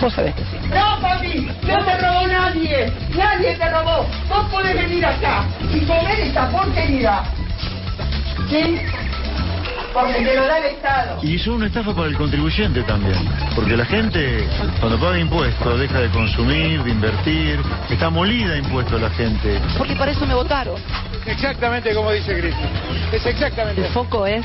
Vos sabés que sí. No, papi, no te robó nadie. Nadie te robó. Vos podés venir acá y comer esta porquería. ¿Sí? Porque te lo da el Estado. Y son una estafa para el contribuyente también, porque la gente cuando paga impuestos deja de consumir, de invertir, está molida impuestos la gente. Porque para eso me votaron. exactamente como dice Griffith. Es exactamente El foco es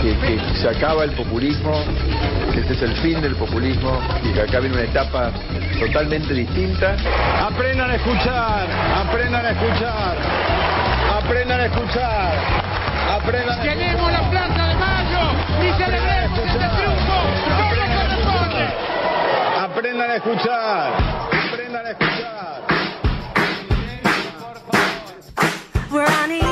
que, que se acaba el populismo, que este es el fin del populismo y que acá viene una etapa totalmente distinta. Aprendan a escuchar, aprendan a escuchar, aprendan a escuchar, aprendan a Queremos la Plaza de Mayo y celebremos este triunfo corresponde. Aprendan a escuchar, aprendan a escuchar. We're on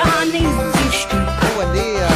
buen día, muy buen día.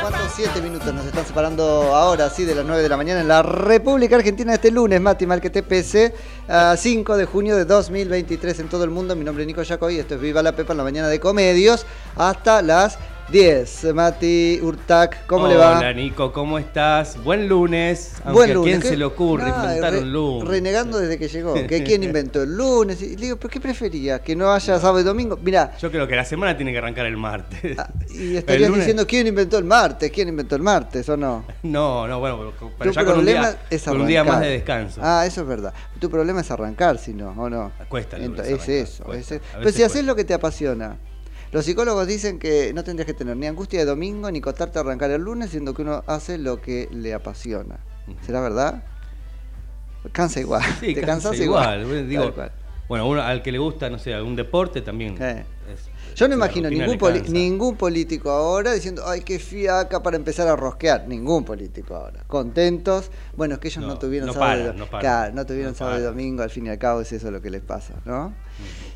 ¿Cuántos? Siete minutos nos están separando ahora, sí, de las 9 de la mañana en la República Argentina este lunes, Mati Mal que te pese, a 5 de junio de 2023 en todo el mundo. Mi nombre es Nico Yacoy, esto es Viva la Pepa en la mañana de Comedios, hasta las 10. Mati Urtac, ¿cómo le va? Hola Nico, ¿cómo estás? Buen lunes. Aunque Buen ¿A lunes. quién ¿qué? se le ocurre Nada, inventar re- un lunes? Renegando desde que llegó. que quién inventó el lunes. Y le digo, ¿pero qué prefería? ¿Que no haya sábado y domingo? Mira, Yo creo que la semana tiene que arrancar el martes. Ah, y estarías diciendo quién inventó el martes, quién inventó el martes o no. No, no, bueno, pero Tu ya con un, problema día, es con un día más de descanso. Ah, eso es verdad. Tu problema es arrancar, si no, ¿o no? Cuesta el lunes Ento- es eso. cuesta. es- A Pero si haces lo que te apasiona. Los psicólogos dicen que no tendrías que tener ni angustia de domingo ni costarte arrancar el lunes, siendo que uno hace lo que le apasiona. ¿Será verdad? Cansa igual. Sí, te cansa cansas igual. igual. Digo, bueno, uno, al que le gusta, no sé, algún deporte también. Eh. es- Yo no imagino ningún, ningún político ahora diciendo, ay, qué fiaca para empezar a rosquear. Ningún político ahora. Contentos. Bueno, es que ellos no, No, tuvieron no sábado, do- no paran. Claro, no tuvieron sábado y domingo, al fin y al cabo es eso lo que les pasa, ¿no?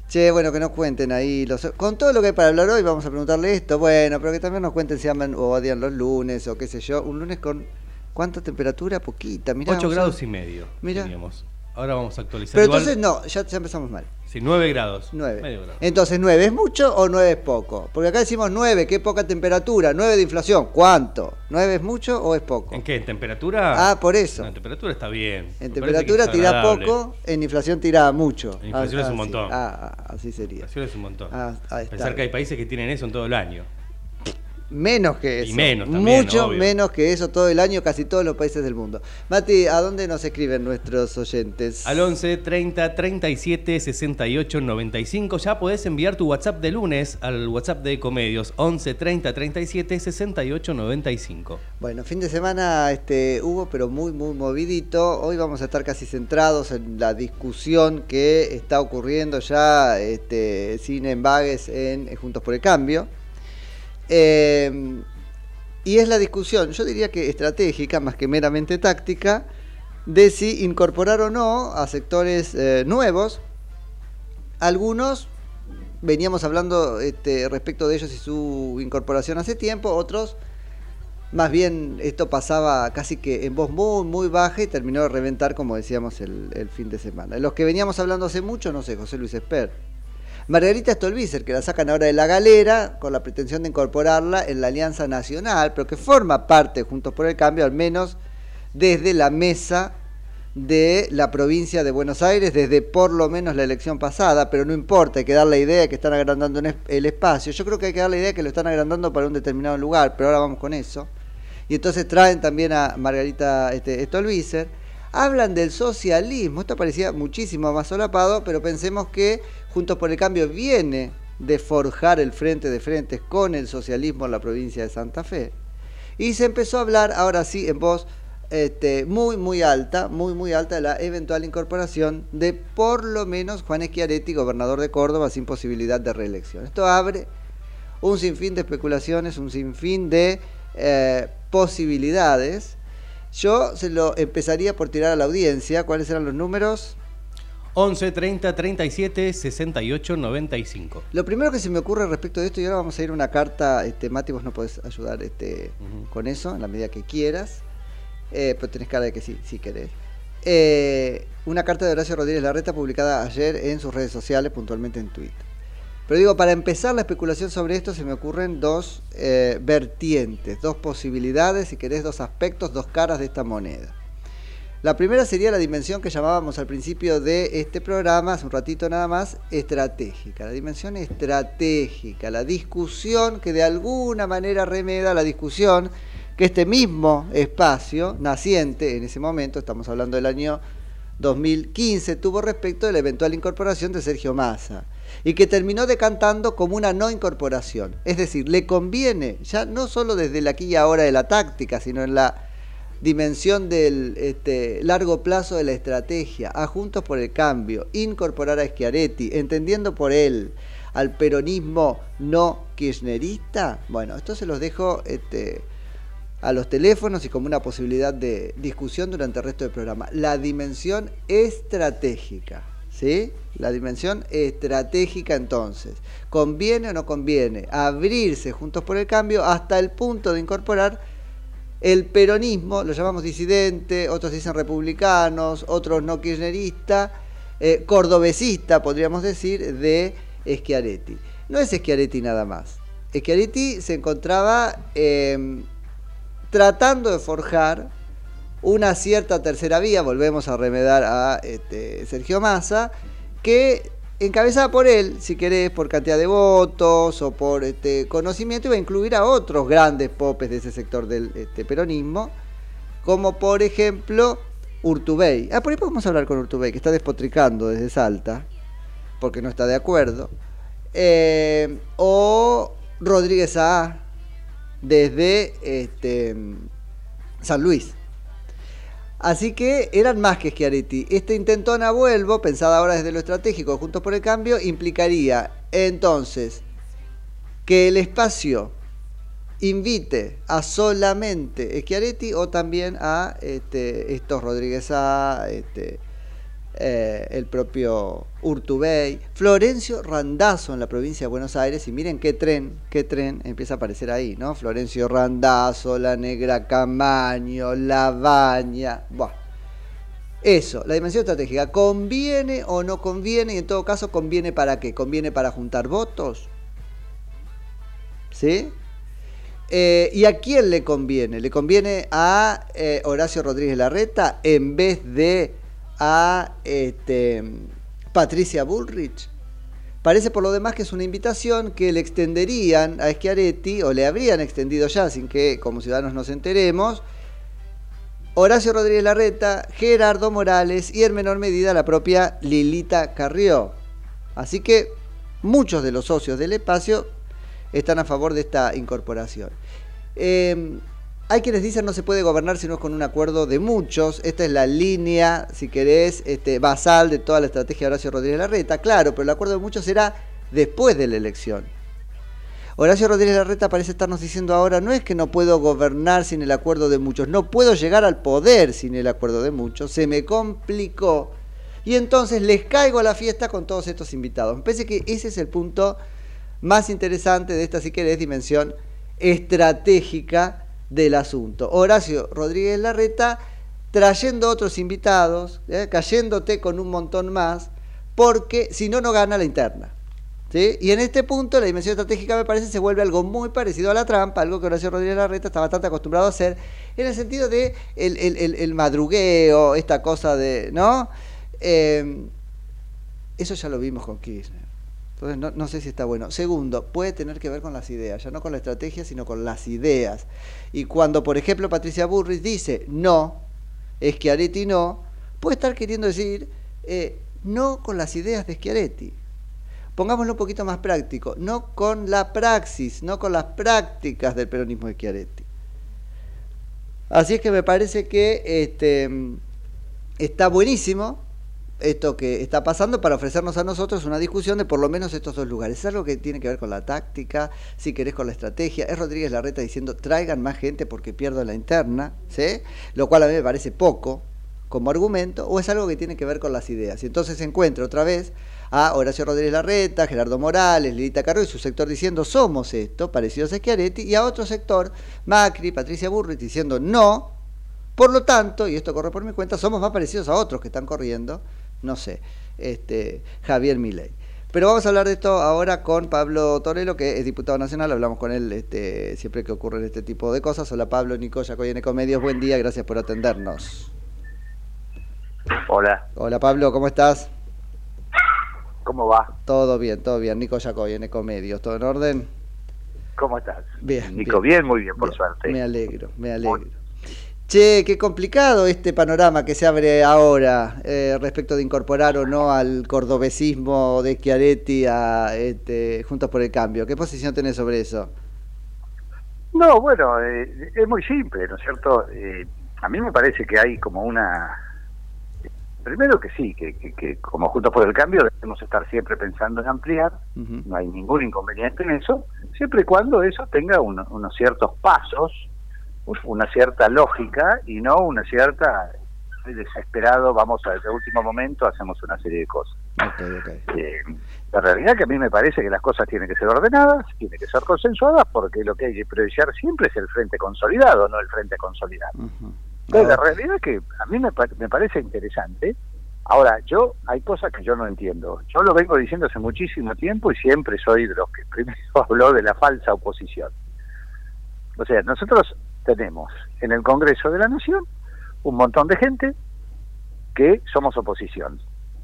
Che, bueno, que nos cuenten ahí. Los, con todo lo que hay para hablar hoy, vamos a preguntarle esto. Bueno, pero que también nos cuenten si aman o odian los lunes o qué sé yo. Un lunes con. ¿Cuánta temperatura? Poquita, mirá. 8 vamos a- grados y medio teníamos. Ahora vamos a actualizar. Pero Igual- entonces no, ya, ya empezamos mal. Sí, 9 grados. 9. Medio grado. Entonces, 9 es mucho o 9 es poco? Porque acá decimos 9, qué poca temperatura, 9 de inflación, ¿cuánto? ¿9 es mucho o es poco? ¿En qué? ¿En temperatura? Ah, por eso. No, en temperatura está bien. En Me temperatura agradable. poco, en inflación tira mucho. En inflación es un montón. Ah, ah, así sería. Inflación es un montón. Ah. Pensar que hay países que tienen eso en todo el año. Menos que Y eso. menos también, Mucho obvio. menos que eso todo el año, casi todos los países del mundo. Mati, ¿a dónde nos escriben nuestros oyentes? Al 11 30 37 68 95 ya podés enviar tu WhatsApp de lunes al WhatsApp de Comedios 11 30 37 68 95. Bueno, fin de semana este, hubo, pero muy, muy movidito. Hoy vamos a estar casi centrados en la discusión que está ocurriendo ya este, sin embagues en eh, Juntos por el Cambio. Eh, y es la discusión, yo diría que estratégica más que meramente táctica, de si incorporar o no a sectores eh, nuevos. Algunos veníamos hablando este, respecto de ellos y su incorporación hace tiempo, otros más bien esto pasaba casi que en voz muy, muy baja y terminó de reventar, como decíamos, el, el fin de semana. Los que veníamos hablando hace mucho, no sé, José Luis Esper. Margarita Stolbizer, que la sacan ahora de la galera con la pretensión de incorporarla en la Alianza Nacional, pero que forma parte, Juntos por el Cambio, al menos desde la mesa de la provincia de Buenos Aires, desde por lo menos la elección pasada, pero no importa, hay que dar la idea de que están agrandando el espacio. Yo creo que hay que dar la idea de que lo están agrandando para un determinado lugar, pero ahora vamos con eso. Y entonces traen también a Margarita este. Hablan del socialismo, esto parecía muchísimo más solapado, pero pensemos que Juntos por el Cambio viene de forjar el frente de frentes con el socialismo en la provincia de Santa Fe. Y se empezó a hablar, ahora sí, en voz este, muy, muy alta, muy, muy alta, de la eventual incorporación de por lo menos Juan Schiaretti, gobernador de Córdoba, sin posibilidad de reelección. Esto abre un sinfín de especulaciones, un sinfín de eh, posibilidades. Yo se lo empezaría por tirar a la audiencia. ¿Cuáles eran los números? 11 30 37 68 95. Lo primero que se me ocurre respecto de esto, y ahora vamos a ir a una carta, este, Mati, vos no podés ayudar este, con eso, en la medida que quieras, eh, pero tenés cara de que sí, si querés. Eh, una carta de Horacio Rodríguez Larreta publicada ayer en sus redes sociales, puntualmente en Twitter. Pero digo, para empezar la especulación sobre esto se me ocurren dos eh, vertientes, dos posibilidades, si querés, dos aspectos, dos caras de esta moneda. La primera sería la dimensión que llamábamos al principio de este programa, hace un ratito nada más, estratégica. La dimensión estratégica, la discusión que de alguna manera remeda la discusión que este mismo espacio naciente en ese momento, estamos hablando del año 2015, tuvo respecto de la eventual incorporación de Sergio Massa y que terminó decantando como una no incorporación. Es decir, le conviene, ya no solo desde el aquí y ahora de la táctica, sino en la dimensión del este, largo plazo de la estrategia, a Juntos por el Cambio, incorporar a Schiaretti, entendiendo por él al peronismo no kirchnerista, bueno, esto se los dejo este, a los teléfonos y como una posibilidad de discusión durante el resto del programa. La dimensión estratégica, ¿sí? La dimensión estratégica entonces. ¿Conviene o no conviene abrirse Juntos por el Cambio hasta el punto de incorporar el peronismo, lo llamamos disidente, otros dicen republicanos, otros no kirchnerista, eh, cordobesista, podríamos decir, de Schiaretti. No es Schiaretti nada más. Schiaretti se encontraba eh, tratando de forjar una cierta tercera vía, volvemos a remedar a este, Sergio Massa, que encabezada por él, si querés, por cantidad de votos o por este, conocimiento, iba a incluir a otros grandes popes de ese sector del este, peronismo, como por ejemplo Urtubey. Ah, por ahí podemos hablar con Urtubey, que está despotricando desde Salta, porque no está de acuerdo. Eh, o Rodríguez A desde San Luis. Así que eran más que Schiaretti. Este intentona vuelvo, pensada ahora desde lo estratégico, Juntos por el Cambio, implicaría entonces que el espacio invite a solamente Schiaretti o también a este, estos Rodríguez A, este, eh, el propio Urtubey, Florencio Randazzo en la provincia de Buenos Aires, y miren qué tren, qué tren empieza a aparecer ahí, ¿no? Florencio Randazzo, la Negra Camaño, la Baña, buah. Eso, la dimensión estratégica, ¿conviene o no conviene? Y en todo caso, ¿conviene para qué? ¿Conviene para juntar votos? ¿Sí? Eh, ¿Y a quién le conviene? ¿Le conviene a eh, Horacio Rodríguez Larreta en vez de a este, Patricia Bullrich? Parece por lo demás que es una invitación que le extenderían a Schiaretti, o le habrían extendido ya, sin que como ciudadanos nos enteremos, Horacio Rodríguez Larreta, Gerardo Morales y en menor medida la propia Lilita Carrió. Así que muchos de los socios del espacio están a favor de esta incorporación. Eh, hay quienes dicen no se puede gobernar si no es con un acuerdo de muchos. Esta es la línea, si querés, este, basal de toda la estrategia de Horacio Rodríguez Larreta. Claro, pero el acuerdo de muchos será después de la elección. Horacio Rodríguez Larreta parece estarnos diciendo ahora, no es que no puedo gobernar sin el acuerdo de muchos, no puedo llegar al poder sin el acuerdo de muchos, se me complicó. Y entonces les caigo a la fiesta con todos estos invitados. Me parece que ese es el punto más interesante de esta, si querés, dimensión estratégica del asunto. Horacio Rodríguez Larreta trayendo otros invitados, ¿eh? cayéndote con un montón más, porque si no, no gana la interna. ¿sí? Y en este punto la dimensión estratégica me parece se vuelve algo muy parecido a la trampa, algo que Horacio Rodríguez Larreta está bastante acostumbrado a hacer, en el sentido de el, el- el- madrugueo, esta cosa de, ¿no? Eh, eso ya lo vimos con Kirchner. No sé si está bueno. Segundo, puede tener que ver con las ideas, ya no con la estrategia, sino con las ideas. Y cuando, por ejemplo, Patricia Burris dice no, Schiaretti no, puede estar queriendo decir eh, no con las ideas de Schiaretti. Pongámoslo un poquito más práctico, no con la praxis, no con las prácticas del peronismo de Schiaretti. Así es que me parece que este, está buenísimo esto que está pasando para ofrecernos a nosotros una discusión de por lo menos estos dos lugares. Es algo que tiene que ver con la táctica, si querés con la estrategia. Es Rodríguez Larreta diciendo traigan más gente porque pierdo la interna, ¿sí? Lo cual a mí me parece poco como argumento, o es algo que tiene que ver con las ideas. Y entonces se encuentra otra vez a Horacio Rodríguez Larreta, Gerardo Morales, Lilita Carro y su sector diciendo somos esto, parecidos a Schiaretti, y a otro sector, Macri, Patricia Burrich, diciendo no, por lo tanto, y esto corre por mi cuenta, somos más parecidos a otros que están corriendo, no sé, este, Javier Milei. Pero vamos a hablar de esto ahora con Pablo Torello, que es diputado nacional, hablamos con él este, siempre que ocurren este tipo de cosas. Hola Pablo, Nico, Yacoy en Ecomedios, buen día, gracias por atendernos. Hola, Hola Pablo, ¿cómo estás? ¿cómo va? Todo bien, todo bien. Nico Yacoy en Ecomedios, ¿todo en orden? ¿Cómo estás? Bien. Nico, bien, muy bien, por Bien, suerte. Me alegro, me alegro. Che, qué complicado este panorama que se abre ahora eh, respecto de incorporar o no al cordobesismo de Chiaretti a este, Juntos por el Cambio. ¿Qué posición tenés sobre eso? No, bueno, eh, es muy simple, ¿no es cierto? Eh, a mí me parece que hay como una... Primero que sí, que, que, que como Juntos por el Cambio debemos estar siempre pensando en ampliar, no hay ningún inconveniente en eso, siempre y cuando eso tenga uno- unos ciertos pasos, una cierta lógica y no una cierta desesperado, vamos a de último momento, hacemos una serie de cosas. Eh, la realidad es que a mí me parece que las cosas tienen que ser ordenadas, tienen que ser consensuadas, porque lo que hay que priorizar siempre es el frente consolidado, no el frente consolidado. Entonces, la realidad es que a mí me, me parece interesante. Ahora, yo, hay cosas que yo no entiendo. Yo lo vengo diciendo hace muchísimo tiempo y siempre soy de los que primero habló de la falsa oposición. O sea, nosotros tenemos en el Congreso de la Nación un montón de gente que somos oposición,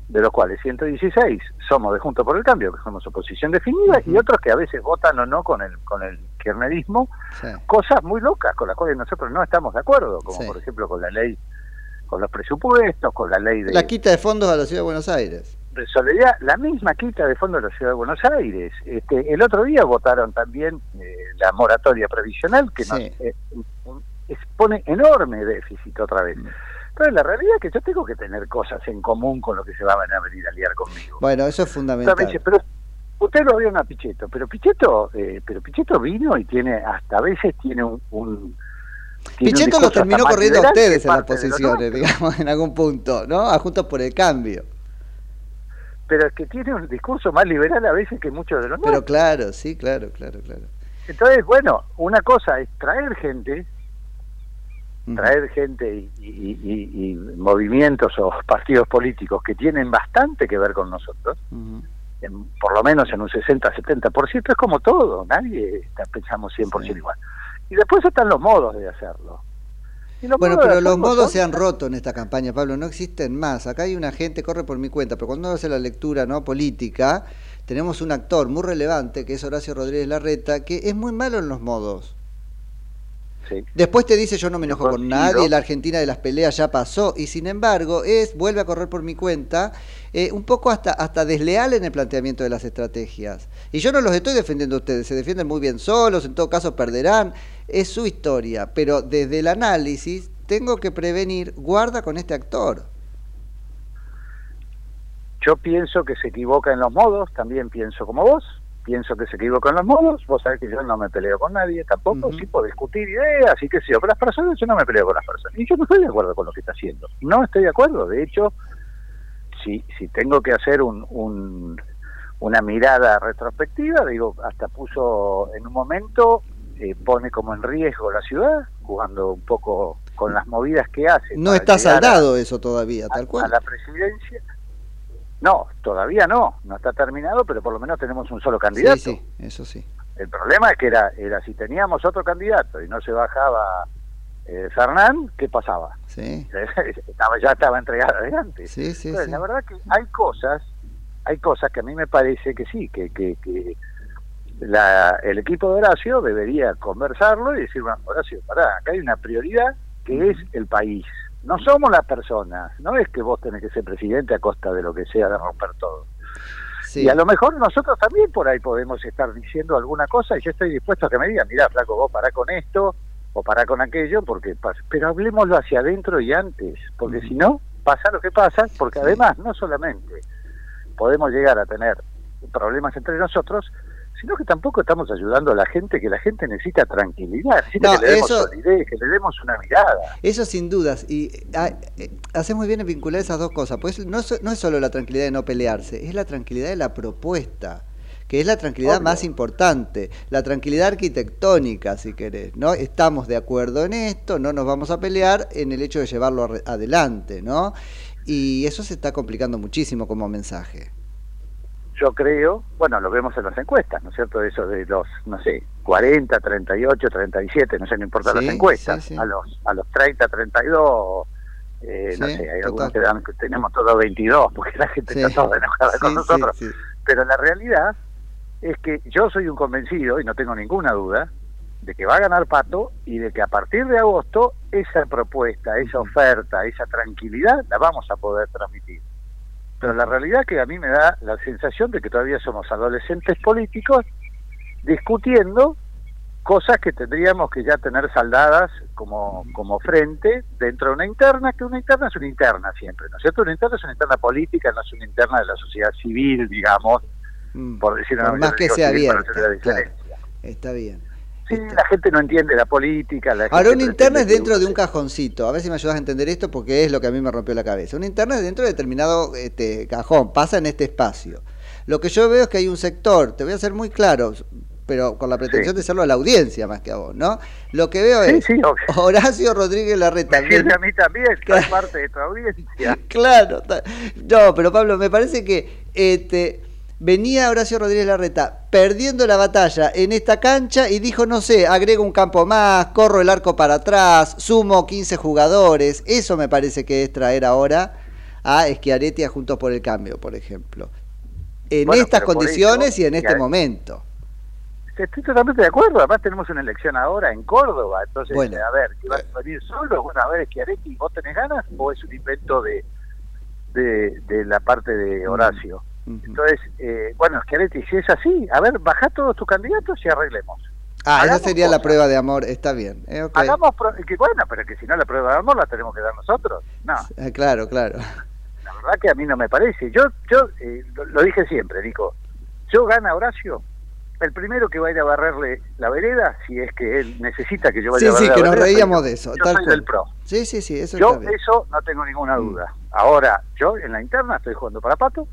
de los cuales 116 somos de Junto por el Cambio, que somos oposición definida, y otros que a veces votan o no con el con el kirchnerismo, cosas muy locas con las cuales nosotros no estamos de acuerdo, como Sí. por ejemplo con la ley, con los presupuestos, con la ley de, La quita de fondos a la Ciudad de Buenos Aires. de solidaridad, la misma quita de fondo de la Ciudad de Buenos Aires. Este, el otro día votaron también eh, la moratoria previsional, que nos Sí. eh, expone enorme déficit otra vez. Entonces, la realidad es que yo tengo que tener cosas en común con lo que se van a venir a liar conmigo. Bueno, eso es fundamental. dice, pero usted lo a Pichetto, pero Pichetto, eh, pero Pichetto vino y tiene, hasta a veces tiene un... Pichetto los terminó corriendo a ustedes en las posiciones, digamos, en algún punto, ¿no? A Juntos por el Cambio. Pero es que tiene un discurso más liberal a veces que muchos de los Pero nuestros. claro, sí, claro, claro, claro. Entonces, bueno, una cosa es traer gente, traer gente y, y- y- y movimientos o partidos políticos que tienen bastante que ver con nosotros, en- por lo menos en un 60-70%, es como todo, nadie está, pensamos 100% igual. Y después están los modos de hacerlo. Los Bueno, modos de pero los modos son- se han roto en esta campaña, Pablo, no existen más. Acá hay una gente, corre por mi cuenta, pero cuando uno hace la lectura no política, tenemos un actor muy relevante, que es Horacio Rodríguez Larreta, que es muy malo en los modos. Sí. Después te dice yo no me enojo con nadie, la Argentina de las peleas ya pasó, y sin embargo es, vuelve a correr por mi cuenta, eh, un poco hasta, hasta desleal en el planteamiento de las estrategias. Y yo no los estoy defendiendo a ustedes, se defienden muy bien solos, en todo caso perderán, es su historia, pero desde el análisis tengo que prevenir, guarda con este actor. Yo pienso que se equivoca en los modos, también pienso como vos, pienso que se equivoca en los modos, vos sabés que yo no me peleo con nadie tampoco, sí puedo discutir ideas y qué sé yo, pero las personas yo no me peleo con las personas. Y yo no estoy de acuerdo con lo que está haciendo, no estoy de acuerdo, de hecho, si, si tengo que hacer un, un- una mirada retrospectiva, digo, hasta puso en un momento, eh, pone como en riesgo la ciudad, jugando un poco con las movidas que hace. No está llegar a- saldado eso todavía, tal a cual. la presidencia. No, todavía no, no está terminado, pero por lo menos tenemos un solo candidato. Sí, sí, eso sí. El problema es que era, era si teníamos otro candidato y no se bajaba eh, Fernán, ¿qué pasaba? Sí. estaba, ya estaba entregada de antes. Sí, sí, Entonces, sí. La verdad que hay cosas, hay cosas que a mí me parece que sí, que, que, que la, el equipo de Horacio debería conversarlo y decir, bueno, Horacio, pará, acá hay una prioridad que es el país. No somos las personas, no es que vos tenés que ser presidente a costa de lo que sea de romper todo. Sí. Y a lo mejor nosotros también por ahí podemos estar diciendo alguna cosa y yo estoy dispuesto a que me digan, mira, flaco, vos pará con esto o pará con aquello, porque pero hablemoslo hacia adentro y antes, porque si no, pasa lo que pasa, porque además no solamente podemos llegar a tener problemas entre nosotros, sino que tampoco estamos ayudando a la gente, que la gente necesita tranquilidad, necesita No, que le demos eso- solidez, que le demos una mirada. Eso sin dudas. Y ah, eh, haces muy bien en vincular esas dos cosas. Pues no, es- no es solo la tranquilidad de no pelearse, es la tranquilidad de la propuesta, que es la tranquilidad Obvio. más importante. La tranquilidad arquitectónica, si querés. ¿no? Estamos de acuerdo en esto, no nos vamos a pelear en el hecho de llevarlo adelante. ¿no? Y eso se está complicando muchísimo como mensaje. Yo creo, bueno, lo vemos en las encuestas, ¿no es cierto? Eso de los, no sé, 40, 38, 37, no sé, no importa Sí, las encuestas, sí, sí. a los a los 30, 32, eh, no sé, hay algunos que dan que tenemos todos 22, porque la gente está toda enojada con nosotros. Pero la realidad es que yo soy un convencido, y no tengo ninguna duda, de que va a ganar Pato y de que a partir de agosto esa propuesta, esa oferta, esa tranquilidad la vamos a poder transmitir. Pero la realidad que a mí me da la sensación de que todavía somos adolescentes políticos discutiendo cosas que tendríamos que ya tener saldadas como, como frente dentro de una interna, que una interna es una interna siempre, ¿no es cierto? Una interna es una interna política, no es una interna de la sociedad civil, digamos, por decirlo Por más que sea abierta abierta. Claro. Está bien. Sí, la gente no entiende la política. La Ahora, una interna es dentro de un cajoncito. A ver si me ayudas a entender esto porque es lo que a mí me rompió la cabeza. Una interna es dentro de determinado este, cajón, pasa en este espacio. Lo que yo veo es que hay un sector, te voy a ser muy claro, pero con la pretensión de hacerlo a la audiencia más que a vos, ¿no? Lo que veo es sí, obvio. Horacio Rodríguez Larreta. Me a mí también, soy parte de tu audiencia. Claro, no, pero Pablo, me parece que este, venía Horacio Rodríguez Larreta perdiendo la batalla en esta cancha y dijo, no sé, agrego un campo más, corro el arco para atrás, sumo 15 jugadores. Eso me parece que es traer ahora a Schiaretti a Juntos por el Cambio, por ejemplo. En Bueno, estas condiciones eso, y en este momento. Estoy totalmente de acuerdo. Además, tenemos una elección ahora en Córdoba. Entonces, Bueno. a ver, ¿qué vas a venir solo? Bueno, a ver, Schiaretti, ¿vos tenés ganas o es un invento de, de, de la parte de Horacio? Entonces, eh, bueno, Schiaretti, si es así, a ver, baja todos tus candidatos y arreglemos. Ah, esa Hagamos sería la cosas. prueba de amor, está bien. eh, ok. Hagamos, pro- que bueno, pero que si no la prueba de amor la tenemos que dar nosotros. No, Ah, claro, claro. la verdad que a mí no me parece. Yo, yo eh, lo, lo dije siempre, digo, yo gana Horacio, el primero que va a ir a barrerle la vereda, si es que él necesita que yo vaya Sí, a barrer sí, la que nos vereda, reíamos yo. de eso. Yo tal soy cual. del pro. Sí, sí, sí, eso Yo está bien. eso no tengo ninguna duda. Ahora, yo en la interna estoy jugando para Pato,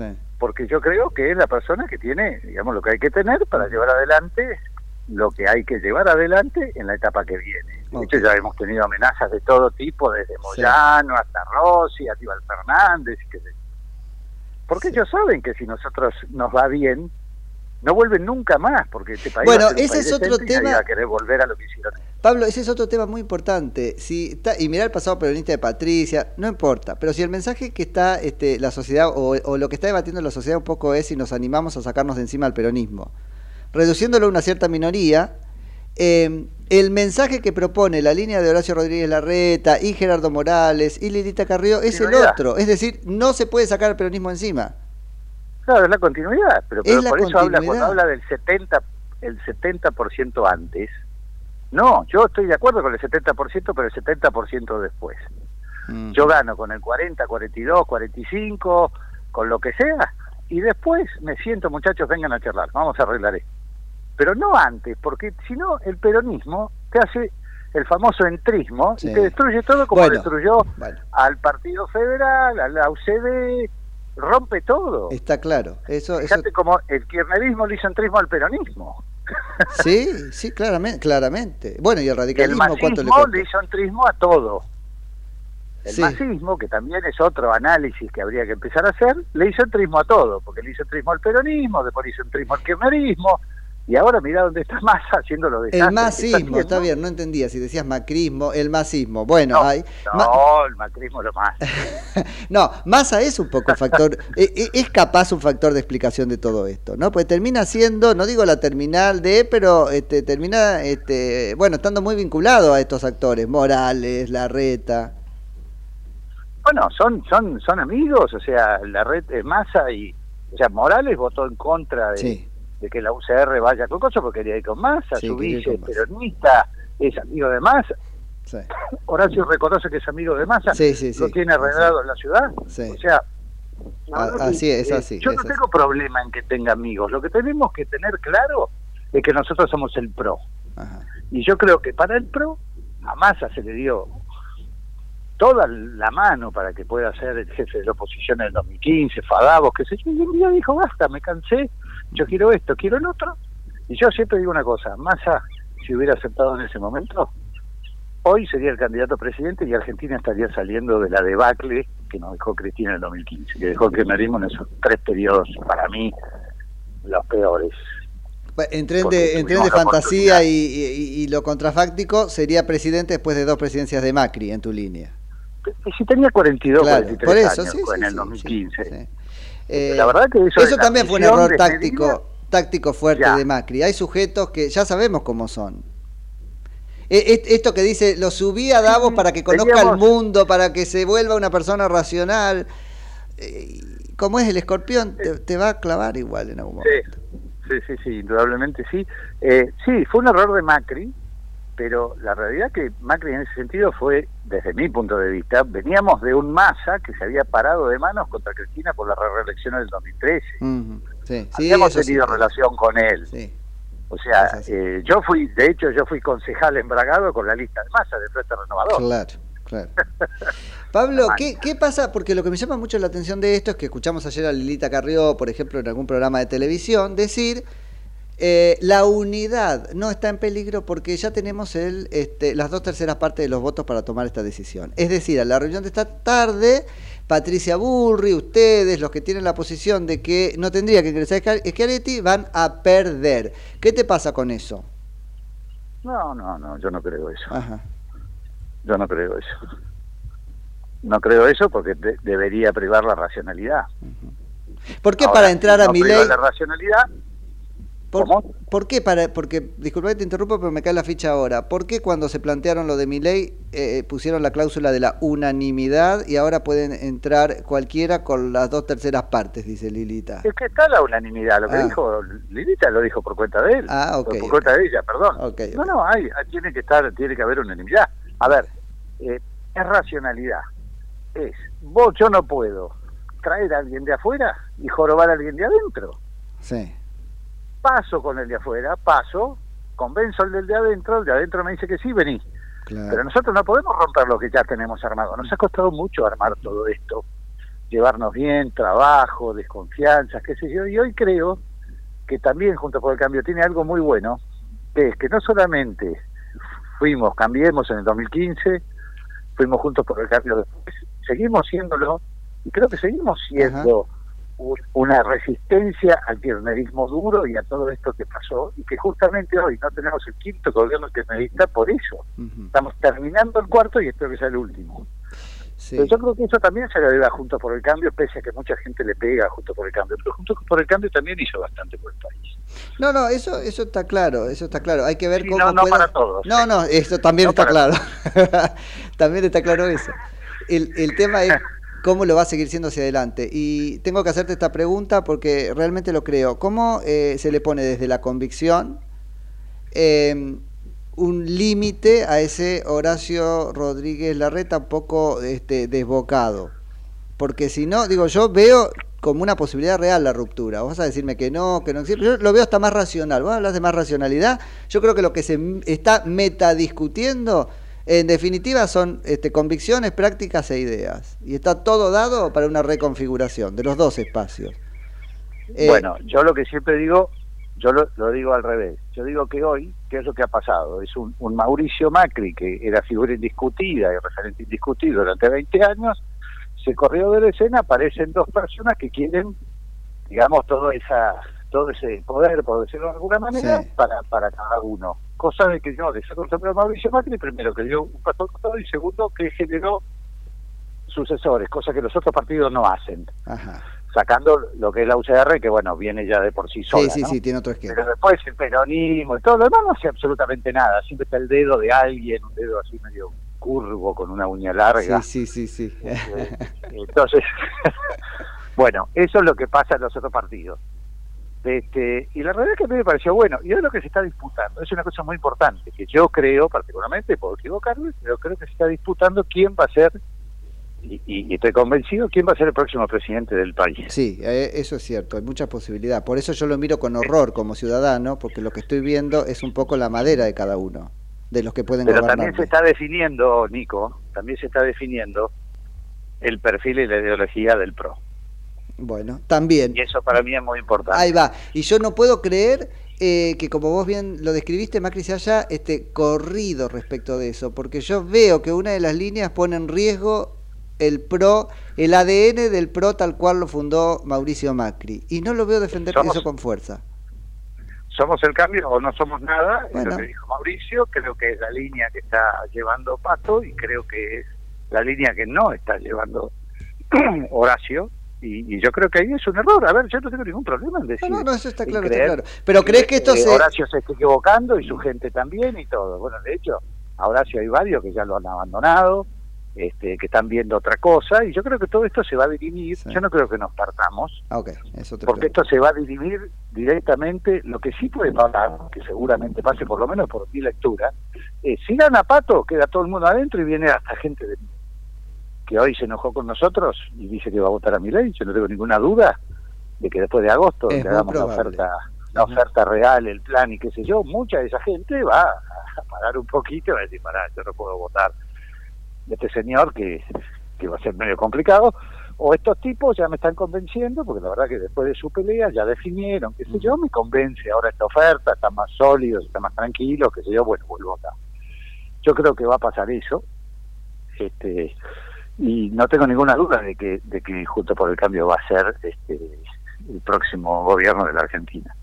Sí. porque yo creo que es la persona que tiene, digamos, lo que hay que tener para llevar adelante lo que hay que llevar adelante en la etapa que viene. De hecho, ya hemos tenido amenazas de todo tipo, desde Moyano hasta Rossi, Fernández, y qué sé yo. Porque ellos saben que si nosotros nos va bien, no vuelven nunca más, porque este país Bueno, ese país es otro decente y nadie tema- va a querer volver a lo que hicieron. Pablo, ese es otro tema muy importante. Si está- y mirar el pasado peronista de Patricia, no importa, pero si el mensaje que está este, la sociedad o, o lo que está debatiendo la sociedad un poco es si nos animamos a sacarnos de encima al peronismo, reduciéndolo a una cierta minoría, eh, el mensaje que propone la línea de Horacio Rodríguez Larreta y Gerardo Morales y Lilita Carrió es el otro, es decir, no se puede sacar al peronismo encima. Claro, es la continuidad, pero, por eso habla, cuando habla del 70, el 70% antes, no, yo estoy de acuerdo con el 70%, pero el 70% después. Mm. Yo gano con el 40, 42, 45, con lo que sea, y después me siento, muchachos, vengan a charlar, vamos a arreglar esto. Pero no antes, porque si no, el peronismo te hace el famoso entrismo Sí. y te destruye todo como Bueno, destruyó bueno. al Partido Federal, a la UCD, rompe todo. Está claro. Eso, eso Fíjate como el kirchnerismo le hizo entrismo al peronismo. Sí, sí, claramente, claramente. Bueno, y el Y el radicalismo, ¿cuánto le costó? le hizo entrismo a todo. El Sí. masismo, que también es otro análisis que habría que empezar a hacer, le hizo entrismo a todo, porque le hizo entrismo al peronismo, después le hizo entrismo al kirchnerismo, y ahora mira dónde está Massa haciendo lo de El masismo, está bien, no entendía si decías macrismo, el masismo. Bueno, hay. ma- No, el macrismo lo más. No, Massa es un poco factor, e- e- es capaz un factor de explicación de todo esto, ¿no? Pues termina siendo, no digo la terminal de, pero este, termina, este, bueno, estando muy vinculado a estos actores, Morales, Larreta. Bueno, son son son amigos, o sea, la red de Massa y, o sea, Morales votó en contra de, Sí. De que la UCR vaya con Coso porque quería ir con Massa, Sí, su quería ir vice con Massa. peronista es amigo de Massa. Sí. Horacio reconoce que es amigo de Massa, Sí, sí, lo tiene arreglado en la ciudad. Sí. O sea, verdad así que, es, eh, así, Yo es no así. tengo problema en que tenga amigos. Lo que tenemos que tener claro es que nosotros somos el PRO. Y yo creo que para el PRO, a Massa se le dio toda la mano para que pueda ser el jefe de la oposición en el 2015, Fadavos, qué sé yo, y un día dijo, basta, me cansé, yo quiero esto, quiero el otro. Y yo siempre digo una cosa, Massa, si hubiera aceptado en ese momento, hoy sería el candidato a presidente y Argentina estaría saliendo de la debacle que nos dejó Cristina en el 2015, que dejó el kirchnerismo en esos tres periodos, para mí, los peores. En tren de, en tren de fantasía y, y- y lo contrafáctico, sería presidente después de dos presidencias de Macri en tu línea. Si tenía 42, Claro, 43 por eso, años sí, en sí, el sí, 2015. Eh, la verdad que eso, también fue un error desmedida, táctico, táctico fuerte Ya. de Macri. Hay sujetos que ya sabemos cómo son. E- e- Esto que dice, lo subí a Davos para que conozca teníamos- el mundo, para que se vuelva una persona racional. Eh, como es el escorpión, te, te va a clavar igual en algún momento. Sí, sí, sí, sí, indudablemente sí. Eh, sí, fue un error de Macri, pero la realidad que Macri en ese sentido fue, desde mi punto de vista, veníamos de un Massa que se había parado de manos contra Cristina por la reelección del 2013. Ujú, sí, sí, Habíamos sí. tenido relación con él. O sea, eh, yo fui, de hecho, yo fui concejal embragado con la lista de Massa de Frente Renovador. Claro, claro. Pablo, ¿qué, ¿qué pasa? Porque lo que me llama mucho la atención de esto es que escuchamos ayer a Lilita Carrió, por ejemplo, en algún programa de televisión, decir eh, la unidad no está en peligro porque ya tenemos el, este, las dos terceras partes de los votos para tomar esta decisión. Es decir, a la reunión de esta tarde, Patricia Burri, ustedes, los que tienen la posición de que no tendría que ingresar Schiar- Schiaretti, van a perder. ¿Qué te pasa con eso? No, no, no, yo no creo eso. Ajá. Yo no creo eso. No creo eso porque de- debería privar la racionalidad. ¿Por qué Ahora, para entrar a no mi ley? la racionalidad, ¿Por, ¿Por qué? Para, porque, disculpa que te interrumpo, pero me cae la ficha ahora. ¿Por qué cuando se plantearon lo de mi ley eh, pusieron la cláusula de la unanimidad y ahora pueden entrar cualquiera con las dos terceras partes, dice Lilita? es que está la unanimidad. Lo que Ah. dijo Lilita lo dijo por cuenta de él. Ah, ok, Por cuenta de ella, perdón. No, no, hay- tiene que estar, tiene que haber unanimidad. A ver, eh, es racionalidad. Es, vos, yo no puedo traer a alguien de afuera y jorobar a alguien de adentro. Sí. Paso con el de afuera, paso, convenzo al del de adentro, el de adentro me dice que sí, vení. Pero nosotros no podemos romper lo que ya tenemos armado. Nos ha costado mucho armar todo esto. Llevarnos bien, trabajo, desconfianzas, qué sé yo. Y hoy creo que también Junto por el Cambio tiene algo muy bueno, que es que no solamente fuimos, cambiemos en el 2015, fuimos Juntos por el Cambio después, seguimos siéndolo, y creo que seguimos siendo un- una resistencia al kirchnerismo duro y a todo esto que pasó, y que justamente hoy no tenemos el quinto gobierno kirchnerista por eso. Estamos terminando el cuarto y espero que sea el último. Pero yo creo que eso también se lo debe a Juntos por el Cambio, pese a que mucha gente le pega a Juntos por el Cambio. Pero Juntos por el Cambio también hizo bastante por el país. No, no, eso, eso está claro, eso está claro. Hay que ver Sí, cómo no, no para todos. No, no, eso también No está claro. también está claro eso. El, el tema es cómo lo va a seguir siendo hacia adelante. Y tengo que hacerte esta pregunta porque realmente lo creo. ¿Cómo eh, se le pone desde la convicción eh, un límite a ese Horacio Rodríguez Larreta un poco este, desbocado? Porque si no, digo, yo veo como una posibilidad real la ruptura. Vos vas a decirme que no, que no existe. Yo lo veo hasta más racional. Vos hablas de más racionalidad. Yo creo que lo que se está metadiscutiendo, en definitiva, son este, convicciones, prácticas e ideas. Y está todo dado para una reconfiguración de los dos espacios. Eh, Bueno, yo lo que siempre digo, Yo lo, digo al revés. Yo digo que hoy, ¿qué es lo que ha pasado? Es un, un Mauricio Macri, que era figura indiscutida y referente indiscutido durante 20 años, se corrió de la escena, aparecen dos personas que quieren, digamos, todo esa todo ese poder, por decirlo de alguna manera, para, para cada uno. Cosa de que yo desacostumbré a Mauricio Macri, primero que dio un paso al costado y segundo que generó sucesores, cosa que los otros partidos no hacen. Ajá. Sacando lo que es la UCR, que bueno, viene ya de por sí sola. Sí, sí, ¿no? sí, tiene otro esquema. Pero después el peronismo y todo lo demás no hace absolutamente nada. Siempre está el dedo de alguien, un dedo así medio curvo, con una uña larga. Sí, sí, sí, sí. Entonces, bueno, eso es lo que pasa en los otros partidos. Este, y la realidad es que a mí me pareció bueno, y es lo que se está disputando, es una cosa muy importante, que yo creo, particularmente, puedo equivocarme, pero creo que se está disputando quién va a ser, y, y- estoy convencido, quién va a ser el próximo presidente del país. Sí, eh, eso es cierto, hay mucha posibilidad. Por eso yo lo miro con horror como ciudadano, porque lo que estoy viendo es un poco la madera de cada uno, de los que pueden Pero también se está definiendo, Nico, también se está definiendo el perfil y la ideología del PRO. Bueno, también. Y eso para mí es muy importante. Ahí va. Y yo no puedo creer eh, que como vos bien lo describiste, Macri se haya este, corrido respecto de eso, porque yo veo que una de las líneas pone en riesgo el PRO, el ADN del PRO tal cual lo fundó Mauricio Macri. Y no lo veo defender Somos- eso con fuerza. somos el cambio o no somos nada, es Bueno. lo que dijo Mauricio, creo que es la línea que está llevando Pato y creo que es la línea que no está llevando Horacio. Y, y yo creo que ahí es un error. A ver, yo no tengo ningún problema en decir. No, no, eso está claro, está creer claro. Pero ¿crees que esto eh, se- Horacio se está equivocando y su gente también y todo. Bueno, de hecho, a Horacio hay varios que ya lo han abandonado, este, que están viendo otra cosa, y yo creo que todo esto se va a dirimir. Yo no creo que nos partamos. Ah, ok, eso te Porque esto se va a dirimir directamente. Lo que sí puede pasar, que seguramente pase por lo menos por mi lectura, es si gana Pato, queda todo el mundo adentro y viene hasta gente de que hoy se enojó con nosotros y dice que va a votar a mi ley. Yo no tengo ninguna duda de que después de agosto que hagamos la oferta, la oferta real, el plan y qué sé yo, mucha de esa gente va a parar un poquito y va a decir, pará, yo no puedo votar de este señor que, que va a ser medio complicado, o estos tipos ya me están convenciendo, porque la verdad que después de su pelea ya definieron, qué sé yo, me convence ahora esta oferta, están más sólidos, están más tranquilos, qué sé yo, bueno, vuelvo acá. Yo creo que va a pasar eso, este y no tengo ninguna duda de que, de que Junto por el Cambio va a ser este, el próximo gobierno de la Argentina.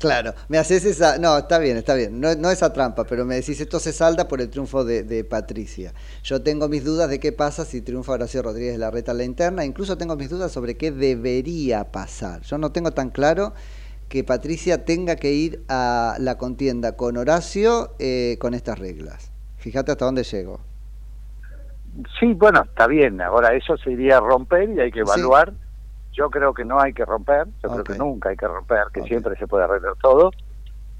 Claro, me haces esa... No, está bien, está bien. No, no esa trampa, pero me decís esto se salda por el triunfo de, de Patricia. Yo tengo mis dudas de qué pasa si triunfa Horacio Rodríguez Larreta en la interna. Incluso tengo mis dudas sobre qué debería pasar. Yo no tengo tan claro que Patricia tenga que ir a la contienda con Horacio eh, con estas reglas. Fíjate hasta dónde llego. Sí, bueno, está bien. Ahora eso se iría a romper y hay que evaluar. Yo creo que no hay que romper. Yo creo que nunca hay que romper, que siempre se puede arreglar todo.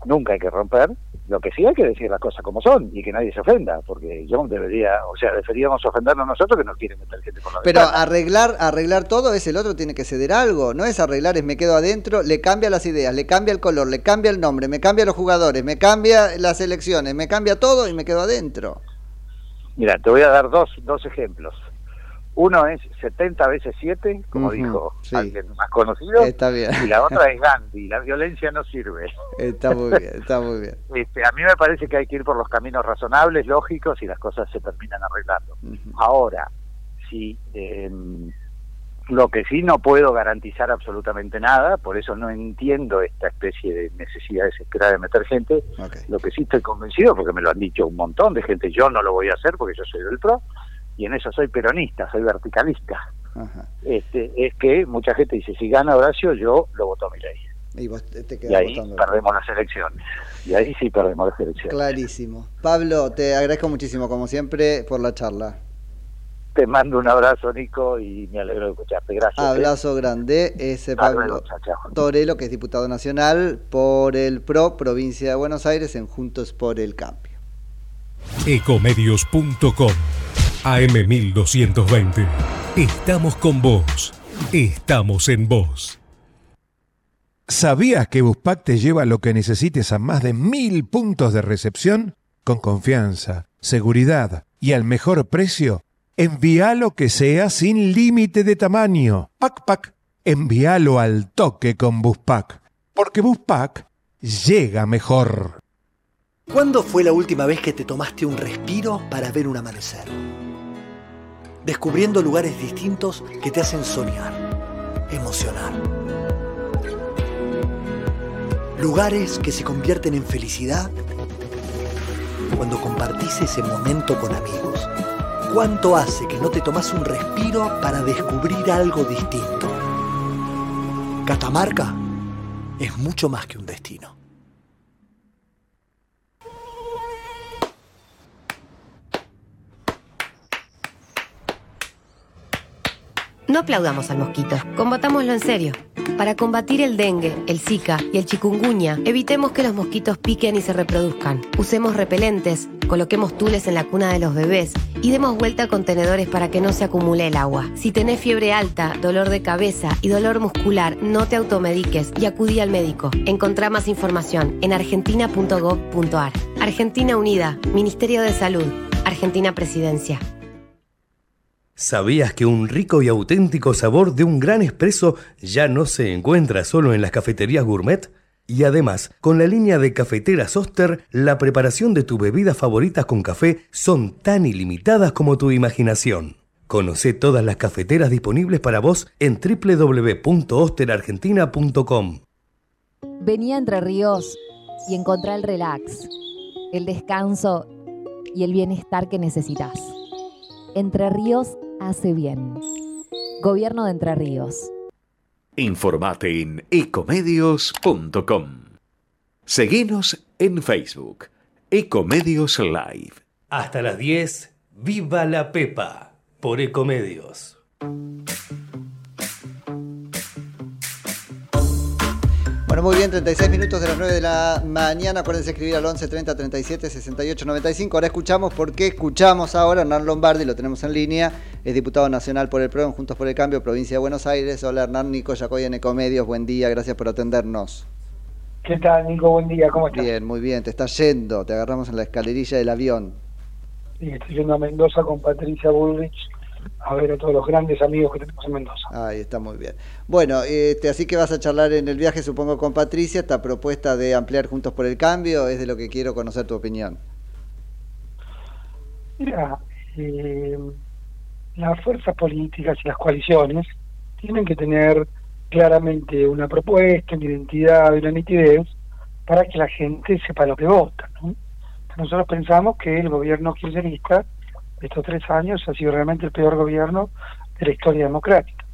Nunca hay que romper. Lo que sí hay que decir las cosas como son y que nadie se ofenda, porque yo debería, o sea, deberíamos ofendernos nosotros que nos quieren meter gente por la Pero ventana. arreglar, arreglar todo es el otro tiene que ceder algo, no es arreglar es me quedo adentro, le cambia las ideas, le cambia el color, le cambia el nombre, me cambia los jugadores, me cambia las elecciones, me cambia todo y me quedo adentro. Mira, te voy a dar dos, dos ejemplos. Uno es 70 veces 7, como dijo sí. alguien más conocido. Está bien. Y la otra es Gandhi, la violencia no sirve. Está muy bien, está muy bien. Este, a mí me parece que hay que ir por los caminos razonables, lógicos, y las cosas se terminan arreglando. Ahora, si eh, lo que sí no puedo garantizar absolutamente nada, por eso no entiendo esta especie de necesidad desesperada de meter gente, lo que sí estoy convencido, porque me lo han dicho un montón de gente, yo no lo voy a hacer porque yo soy del PRO, y en eso soy peronista, soy verticalista. Este, es que mucha gente dice, si gana Horacio, yo lo voto a mi ley. Y vos te Y ahí votando. perdemos las elecciones. Y ahí sí perdemos las elecciones. Clarísimo. Pablo, te agradezco muchísimo, como siempre, por la charla. Te mando un abrazo, Nico, y me alegro de escucharte. Gracias. ¿eh? Abrazo grande. Ese Pablo. Torelo, que es diputado nacional por el PRO, provincia de Buenos Aires, en Juntos por el Cambio. Ecomedios.com AM1220. Estamos con vos. Estamos en vos. ¿Sabías que Buspack te lleva lo que necesites a más de mil puntos de recepción? Con confianza, seguridad y al mejor precio. Envíalo que sea sin límite de tamaño. Pac Pac. Envíalo al toque con Buspack. Porque Buspack llega mejor. ¿Cuándo fue la última vez que te tomaste un respiro para ver un amanecer? Descubriendo lugares distintos que te hacen soñar, emocionar. Lugares que se convierten en felicidad cuando compartís ese momento con amigos. ¿Cuánto hace que no te tomas un respiro para descubrir algo distinto? Catamarca es mucho más que un destino. No aplaudamos al mosquito, combatámoslo en serio. Para combatir el dengue, el zika y el chikungunya, evitemos que los mosquitos piquen y se reproduzcan. Usemos repelentes, coloquemos tules en la cuna de los bebés y demos vuelta a contenedores para que no se acumule el agua. Si tenés fiebre alta, dolor de cabeza y dolor muscular, no te automediques y acudí al médico. Encontrá más información en argentina.gov.ar. Argentina Unida, Ministerio de Salud, Argentina Presidencia. ¿Sabías que un rico y auténtico sabor de un gran espresso ya no se encuentra solo en las cafeterías gourmet? Y además, con la línea de cafeteras Oster, la preparación de tus bebidas favoritas con café son tan ilimitadas como tu imaginación. Conoce todas las cafeteras disponibles para vos en www.osterargentina.com. Venía Entre Ríos y encontrá el relax, el descanso y el bienestar que necesitas. Entre Ríos hace bien. Gobierno de Entre Ríos. Informate en ecomedios.com. Seguinos en Facebook, Ecomedios Live. Hasta las 10, Viva la Pepa, por Ecomedios. Bueno, muy bien, 36 minutos de las 9 de la mañana. Acuérdense de escribir al 11 30 37 68 95. Ahora escuchamos, ¿por qué escuchamos ahora? Hernán Lombardi, lo tenemos en línea, es diputado nacional por el PRO en Juntos por el Cambio, provincia de Buenos Aires. Hola Hernán, Nico Yacoy en Ecomedios, buen día, gracias por atendernos. ¿Qué tal, Nico? Buen día, ¿cómo estás? Bien, muy bien, te estás yendo, te agarramos en la escalerilla del avión. Sí, estoy yendo a Mendoza con Patricia Bullrich a ver a todos los grandes amigos que tenemos en Mendoza. Ahí está muy bien. Bueno, este, así que vas a charlar en el viaje, supongo, con Patricia. Esta propuesta de ampliar Juntos por el Cambio es de lo que quiero conocer tu opinión. Mira, eh, las fuerzas políticas y las coaliciones tienen que tener claramente una propuesta, una identidad y una nitidez para que la gente sepa lo que vota. ¿no? Nosotros pensamos que el gobierno kirchnerista estos tres años ha sido realmente el peor gobierno de la historia democrática.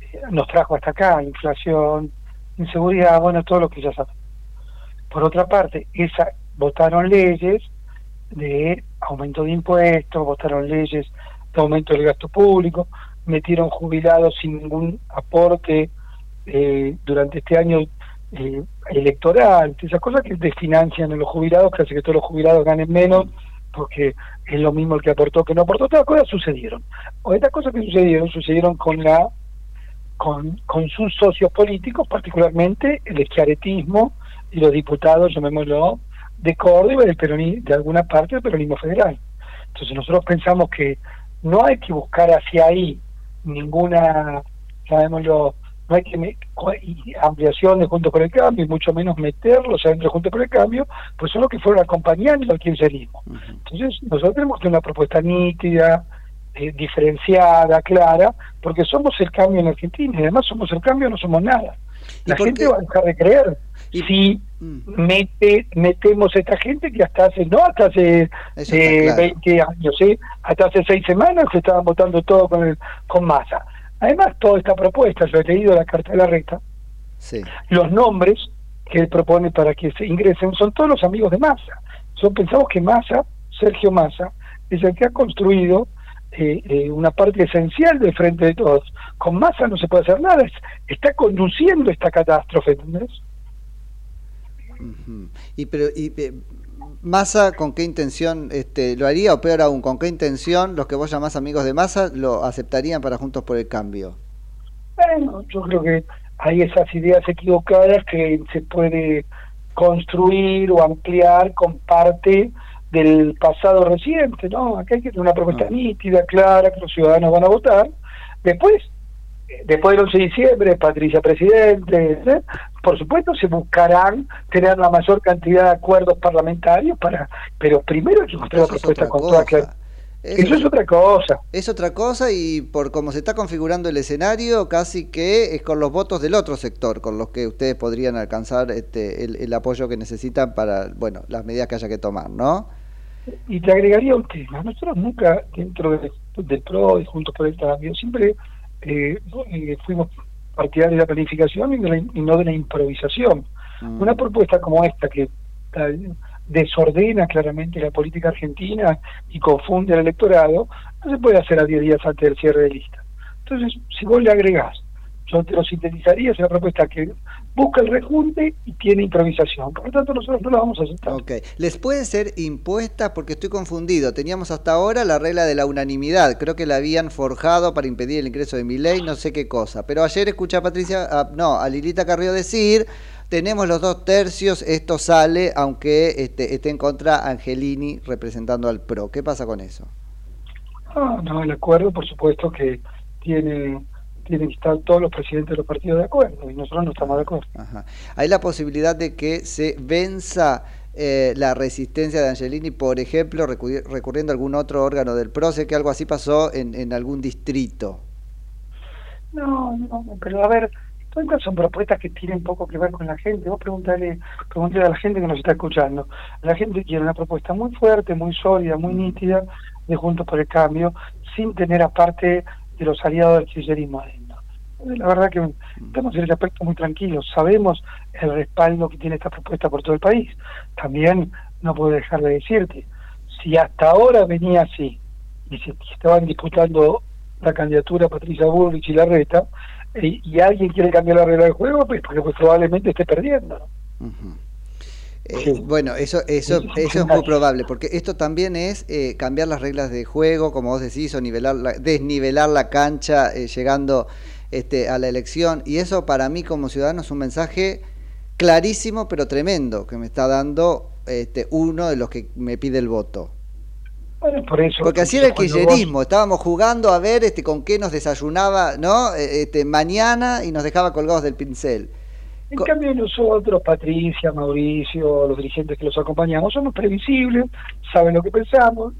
Eh, Nos trajo hasta acá inflación, inseguridad, bueno, todo lo que ya sabemos. Por otra parte, esa, votaron leyes de aumento de impuestos, votaron leyes de aumento del gasto público, metieron jubilados sin ningún aporte eh, durante este año eh, electoral, esas cosas que desfinancian a los jubilados, que hace que todos los jubilados ganen menos, porque es lo mismo el que aportó que no aportó, todas las cosas sucedieron. O estas cosas que sucedieron, sucedieron con la con, con sus socios políticos, particularmente el eschiaretismo y los diputados, llamémoslo, de Córdoba y del peroni- de alguna parte del peronismo federal. Entonces nosotros pensamos que no hay que buscar hacia ahí ninguna, llamémoslo, no hay que ampliación de Juntos por el Cambio, y mucho menos meterlos adentro de Juntos por el Cambio, pues son los que fueron acompañando al kirchnerismo. Entonces, nosotros tenemos que tener una propuesta nítida, eh, diferenciada, clara, porque somos el cambio en Argentina, y además somos el cambio, no somos nada. La gente va a dejar de creer si mete, metemos a esta gente que hasta hace, no hasta hace eh, claro. 20 años, hasta hace seis semanas se estaban votando todo con, el, con masa. Además, toda esta propuesta, yo he leído la carta de la reta, Sí. los nombres que él propone para que se ingresen son todos los amigos de Massa. Nosotros pensamos que Massa, Sergio Massa, es el que ha construido eh, eh, una parte esencial del frente de todos. Con Massa no se puede hacer nada, es- está conduciendo esta catástrofe, ¿entendés? Y pero y eh, Massa con qué intención este lo haría o peor aún, con qué intención los que vos llamás amigos de Massa lo aceptarían para Juntos por el Cambio. Bueno, yo creo que hay esas ideas equivocadas que se puede construir o ampliar con parte del pasado reciente, ¿no? Acá hay que tener una propuesta nítida, clara, que los ciudadanos van a votar. Después, eh, después del 11 de diciembre, Patricia Presidente, ¿eh? Por supuesto se buscarán tener la mayor cantidad de acuerdos parlamentarios para, pero primero hay que mostrar la es propuesta con toda claridad. Eso es otra cosa. Es otra cosa y por cómo se está configurando el escenario, casi que es con los votos del otro sector, con los que ustedes podrían alcanzar este, el, el apoyo que necesitan para, bueno, las medidas que haya que tomar, ¿no? Y te agregaría un tema. Nosotros nunca, dentro de- del PRO y Juntos por el Cambio, siempre eh, eh, fuimos partidarios de la planificación y, de la- y no de la improvisación. Una propuesta como esta, que desordena claramente la política argentina y confunde al electorado, no se puede hacer a 10 días antes del cierre de lista. Entonces, si vos le agregás, yo te lo sintetizaría, es una propuesta que busca el rejunte y tiene improvisación. Por lo tanto, nosotros no la vamos a aceptar. Ok. ¿Les pueden ser impuestas? Porque estoy confundido. Teníamos hasta ahora la regla de la unanimidad. Creo que la habían forjado para impedir el ingreso de mi ley, no sé qué cosa. Pero ayer escuché a Patricia, a- no, a Lilita Carrió decir, tenemos los dos tercios, esto sale, aunque este, esté en contra Angelini representando al PRO. ¿Qué pasa con eso? No, no, el acuerdo, por supuesto que tiene tienen que estar todos los presidentes de los partidos de acuerdo y nosotros no estamos de acuerdo. Ajá. ¿Hay la posibilidad de que se venza eh, la resistencia de Angelini, por ejemplo, recu- recurriendo a algún otro órgano del PRO? Sé que algo así pasó en, en algún distrito. No, no, pero a ver, todas son propuestas que tienen poco que ver con la gente. Vos preguntale, preguntale a la gente que nos está escuchando. La gente quiere una propuesta muy fuerte, muy sólida, muy nítida de Juntos por el Cambio, sin tener aparte de los aliados del kirchnerismo adentro. La verdad que estamos en ese aspecto muy tranquilos. Sabemos el respaldo que tiene esta propuesta por todo el país. También no puedo dejar de decirte, si hasta ahora venía así y se y estaban disputando la candidatura Patricia Bullrich y Larreta, eh, y alguien quiere cambiar la regla del juego, pues pues, probablemente esté perdiendo. ¿no? Eh, Bueno, eso, eso, eso es muy probable, porque esto también es eh, cambiar las reglas de juego, como vos decís, o nivelar la- desnivelar la cancha eh, llegando este, a la elección. Y eso para mí como ciudadano es un mensaje clarísimo, pero tremendo, que me está dando este, uno de los que me pide el voto. Bueno, por eso. Porque así era el kirchnerismo, estábamos jugando a ver este, con qué nos desayunaba ¿no? Eh, este, mañana y nos dejaba colgados del pincel. En cambio nosotros, Patricia, Mauricio, los dirigentes que los acompañamos, somos previsibles, saben lo que pensamos,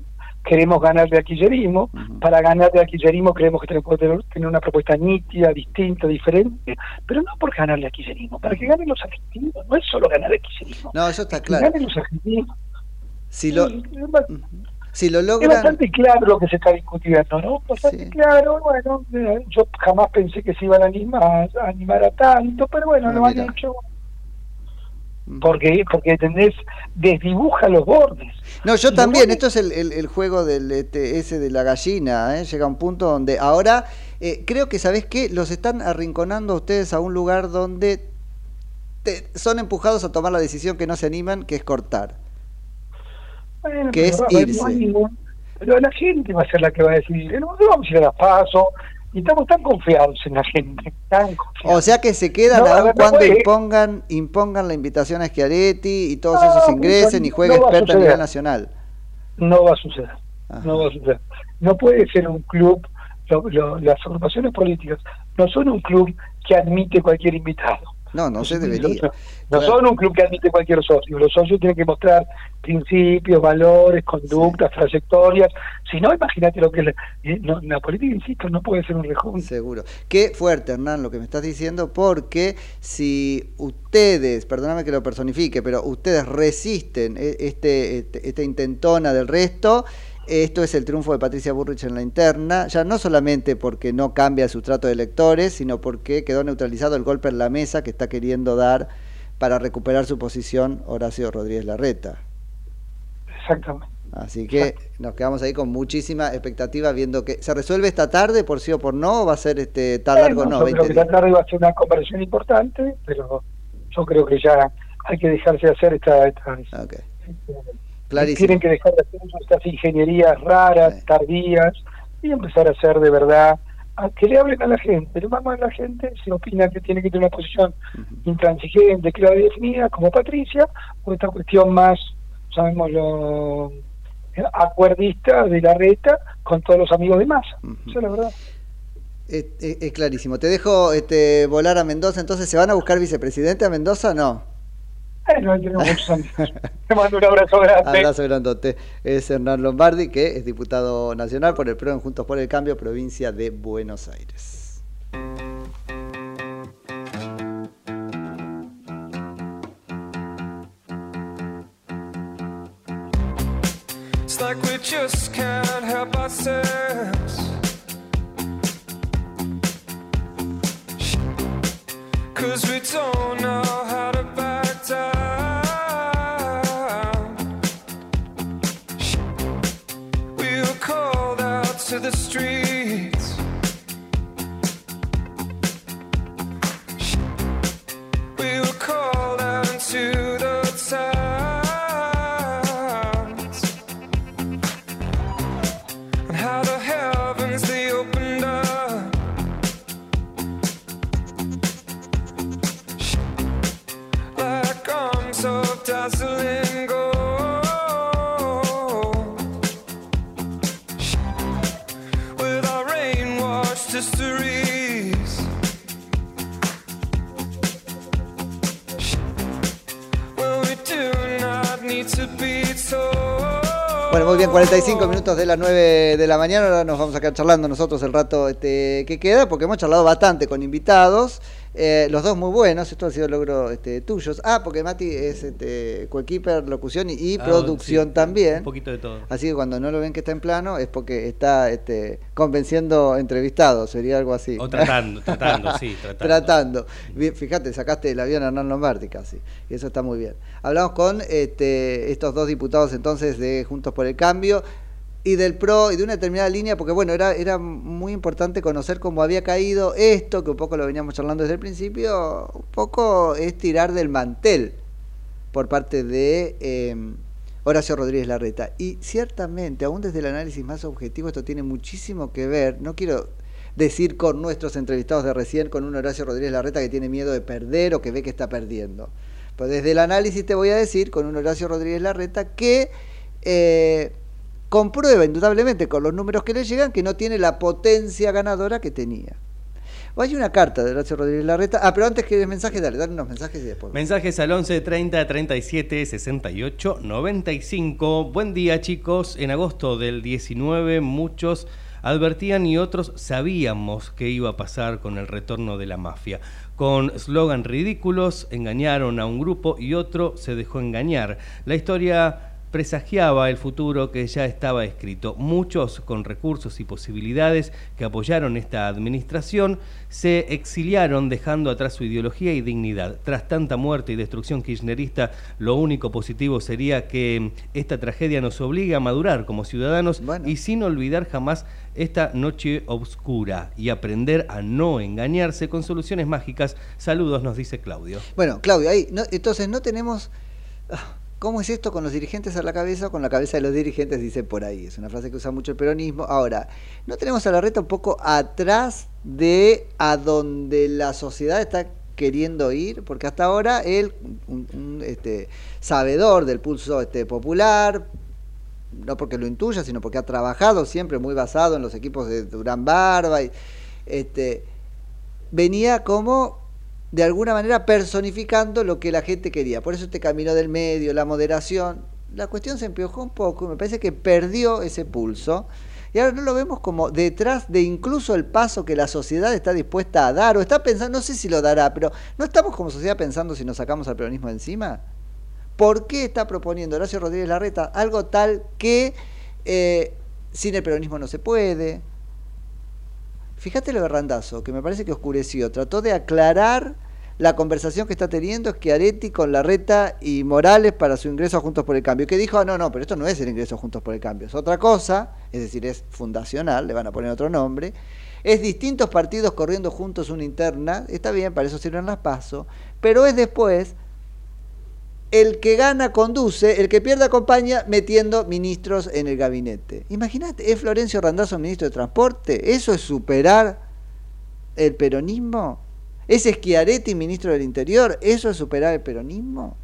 queremos ganarle al kirchnerismo, para ganarle al kirchnerismo creemos que tenemos que tener, una propuesta nítida, distinta, diferente, pero no por ganarle al kirchnerismo, para que ganen los argentinos, no es solo ganar al kirchnerismo, No, eso está que claro. ganen los argentinos. Si lo, si lo es bastante claro lo que se está discutiendo, ¿no? Bastante claro, bueno, eh, yo jamás pensé que se iban a animar, a animar a tanto, pero bueno, lo han hecho. Porque, porque ¿entendés? Desdibuja los bordes. No, yo también, esto es el, el- el juego del este, ese de la gallina, ¿eh? llega un punto donde ahora eh, creo que, ¿sabés qué? Los están arrinconando a ustedes a un lugar donde te- son empujados a tomar la decisión que no se animan, que es cortar. Bueno, que es va irse. ningún- pero la gente va a ser la que va a decidir. Nosotros vamos a ir a las paso y estamos tan confiados en la gente. Tan confiados. O sea que se quedan No, a aun ver, no cuando puede- impongan, impongan la invitación a Schiaretti y todos No, esos ingresen y jueguen experto a nivel nacional. No va a suceder. No va a suceder. No puede ser un club, lo- lo- las agrupaciones políticas no son un club que admite cualquier invitado. No, no se debería. No Claro. son un club que admite cualquier socio. Los socios tienen que mostrar principios, valores, conductas, trayectorias. Si no, imagínate lo que es la, eh, no, la política, insisto, no puede ser un rejunte. Seguro. Qué fuerte, Hernán, lo que me estás diciendo, porque si ustedes, perdóname que lo personifique, pero ustedes resisten e- este, este- esta intentona del resto, esto es el triunfo de Patricia Burrich en la interna, ya no solamente porque no cambia su trato de electores, sino porque quedó neutralizado el golpe en la mesa que está queriendo dar para recuperar su posición Horacio Rodríguez Larreta. Exactamente. Así que nos quedamos ahí con muchísima expectativa viendo que se resuelve esta tarde por sí o por no, o va a ser este tan largo, no, yo 20 creo que la tarde va a ser una conversación importante, pero yo creo que ya hay que dejarse de hacer esta, esta- Clarísimo. tienen que dejar de hacer estas ingenierías raras, tardías, y empezar a hacer de verdad, a que le hablen a la gente, le vamos a la gente, se opina que tiene que tener una posición intransigente, clara y definida, como Patricia, o esta cuestión más, llamémoslo, eh, acuerdista de la reta con todos los amigos de masa. Esa es la verdad. Es, es- es clarísimo. Te dejo este, volar a Mendoza. Entonces, ¿se van a buscar vicepresidente a Mendoza o no? Bueno, ahí tenemos muchos amigos. Te mando un abrazo grande. Abrazo grandote. Es Hernán Lombardi, que es diputado nacional por el PRO en Juntos por el Cambio, provincia de Buenos Aires. It's like we just can't help ourselves. Cause we don't know how the streets. Bueno, muy bien, 45 minutos de las 9 de la mañana. Ahora nos vamos a quedar charlando nosotros el rato este, que queda, porque hemos charlado bastante con invitados. Eh, los dos muy buenos, esto ha sido logro este, tuyos. Ah, porque Mati es este, coequiper, locución y, y Ah, producción sí, también. Un poquito de todo. Así que cuando no lo ven que está en plano es porque está este, convenciendo entrevistados, sería algo así. O tratando, tratando, sí, tratando. Tratando. Bien, Fíjate, sacaste el avión a Hernán Lombardi casi. Y eso está muy bien. Hablamos con este, estos dos diputados entonces de Juntos por el Cambio y del PRO y de una determinada línea, porque bueno, era, era muy importante conocer cómo había caído esto, que un poco lo veníamos charlando desde el principio, un poco es tirar del mantel por parte de eh, Horacio Rodríguez Larreta. Y ciertamente, aún desde el análisis más objetivo, esto tiene muchísimo que ver, no quiero decir con nuestros entrevistados de recién, con un Horacio Rodríguez Larreta que tiene miedo de perder o que ve que está perdiendo. Pero desde el análisis te voy a decir con un Horacio Rodríguez Larreta que eh, comprueba indudablemente con los números que le llegan que no tiene la potencia ganadora que tenía. Hay una carta de Horacio Rodríguez Larreta. Ah, pero antes que el mensaje, dale, dale unos mensajes y después. Mensajes al 11 30 37 68 95. Buen día, chicos. En agosto del 19, muchos advertían y otros sabíamos que iba a pasar con el retorno de la mafia. Con eslogan ridículos, engañaron a un grupo y otro se dejó engañar. La historia presagiaba el futuro que ya estaba escrito. Muchos con recursos y posibilidades que apoyaron esta administración se exiliaron dejando atrás su ideología y dignidad. Tras tanta muerte y destrucción kirchnerista, lo único positivo sería que esta tragedia nos obligue a madurar como ciudadanos y sin olvidar jamás esta noche oscura y aprender a no engañarse con soluciones mágicas. Saludos, nos dice Claudio. Bueno, Claudio, ahí, no- entonces no tenemos... ¿Cómo es esto con los dirigentes a la cabeza o con la cabeza de los dirigentes? Dice por ahí. Es una frase que usa mucho el peronismo. Ahora, ¿no tenemos a la reta un poco atrás de a donde la sociedad está queriendo ir? Porque hasta ahora él, un, un, este, sabedor del pulso este, popular, no porque lo intuya, sino porque ha trabajado siempre muy basado en los equipos de Durán Barba, y, este, venía como de alguna manera personificando lo que la gente quería. Por eso este camino del medio, la moderación, la cuestión se empeoró un poco y me parece que perdió ese pulso. Y ahora no lo vemos como detrás de incluso el paso que la sociedad está dispuesta a dar, o está pensando, no sé si lo dará, pero ¿no estamos como sociedad pensando si nos sacamos al peronismo encima? ¿Por qué está proponiendo Horacio Rodríguez Larreta algo tal que eh, sin el peronismo no se puede? Fíjate lo de Randazo, que me parece que oscureció. Trató de aclarar la conversación que está teniendo Schiaretti con Larreta y Morales para su ingreso a Juntos por el Cambio. Que dijo, ah, no, no, pero esto no es el ingreso a Juntos por el Cambio, es otra cosa, es decir, es fundacional, le van a poner otro nombre. Es distintos partidos corriendo juntos una interna, está bien, para eso sirven las pasos, pero es después el que gana conduce, el que pierde acompaña metiendo ministros en el gabinete. Imagínate, es Florencio Randazzo ministro de Transporte, ¿eso es superar el peronismo? ¿Es Schiaretti ministro del Interior? ¿Eso es superar el peronismo?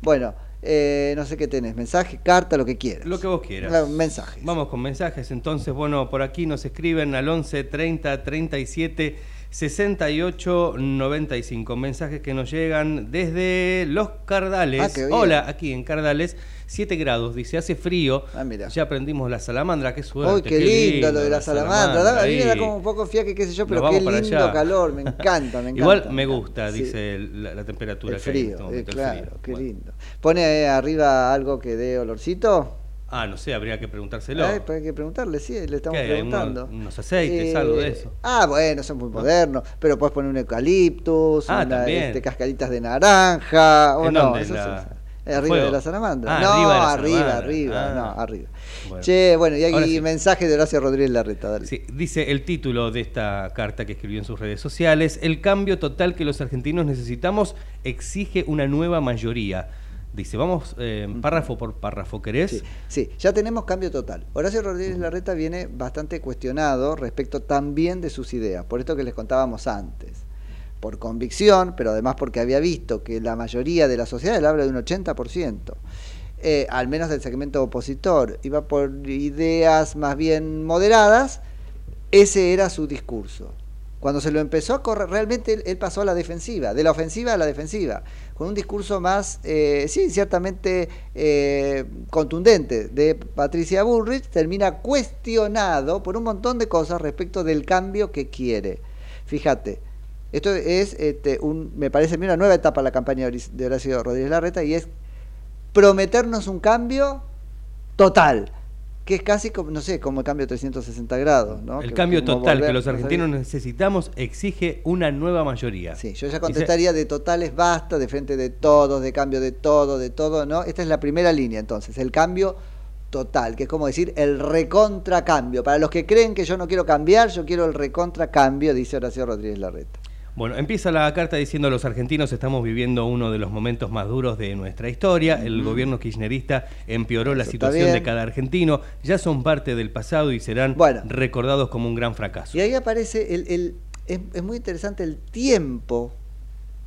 Bueno, Eh, no sé qué tenés, mensaje, carta, lo que quieras. Lo que vos quieras. Mensajes. Vamos con mensajes. Entonces, bueno, por aquí nos escriben al 11 30 37 68 95. Mensajes que nos llegan desde Los Cardales. Ah. Hola, aquí en Cardales. 7 grados, dice, hace frío. Ya aprendimos la salamandra, qué suerte. Uy, qué, lindo, lo de la salamandra. A mí me da como un poco fiaque, qué sé yo, pero qué lindo allá. calor, me encanta, me encanta. Igual me gusta, Sí. dice la, la temperatura El que hay en frío, este eh, momento, el claro, frío. qué lindo. ¿Pone eh, arriba algo que dé olorcito? Ah, no sé, habría que preguntárselo. Ay, pues hay que preguntarle, sí, le estamos ¿Qué hay? preguntando. Unos, unos aceites, Eh, algo de eso. Ah, bueno, son muy modernos, pero puedes poner un eucaliptus, Ah, una, también. este, cascaditas de naranja, o ¿En no, eso La- es- eh, arriba fuego? de la salamandra. Ah, no, arriba arriba, Ah. no, arriba. Bueno. Che, bueno, y hay sí. mensaje de Horacio Rodríguez Larreta, dale. Sí, dice el título de esta carta que escribió en sus redes sociales, el cambio total que los argentinos necesitamos exige una nueva mayoría. Dice, vamos eh, párrafo por párrafo, ¿querés? Sí, sí, ya tenemos cambio total. Horacio Rodríguez Larreta viene bastante cuestionado respecto también de sus ideas, por esto que les contábamos antes. Por convicción, pero además porque había visto que la mayoría de la sociedad, él habla de un 80%, eh, al menos del segmento opositor, iba por ideas más bien moderadas, ese era su discurso. Cuando se lo empezó a correr, realmente él, él pasó a la defensiva, de la ofensiva a la defensiva, con un discurso más, eh, sí, ciertamente eh, contundente de Patricia Bullrich, termina cuestionado por un montón de cosas respecto del cambio que quiere. Fíjate, esto es, este, un, me parece a mí una nueva etapa en la campaña de de Horacio Rodríguez Larreta y es prometernos un cambio total, que es casi como, no sé, como el cambio 360 grados. ¿no? El Que- cambio total que los no argentinos necesitamos exige una nueva mayoría. Sí, yo ya contestaría de totales basta, de frente de todos, de cambio de todo, de todo, ¿no? Esta es la primera línea entonces, el cambio total, que es como decir el recontracambio. Para los que creen que yo no quiero cambiar, yo quiero el recontracambio, dice Horacio Rodríguez Larreta. Bueno, empieza la carta diciendo los argentinos estamos viviendo uno de los momentos más duros de nuestra historia. El gobierno kirchnerista empeoró la Eso situación de cada argentino. Ya son parte del pasado y serán recordados como un gran fracaso. Y ahí aparece, el, el- es, es muy interesante el tiempo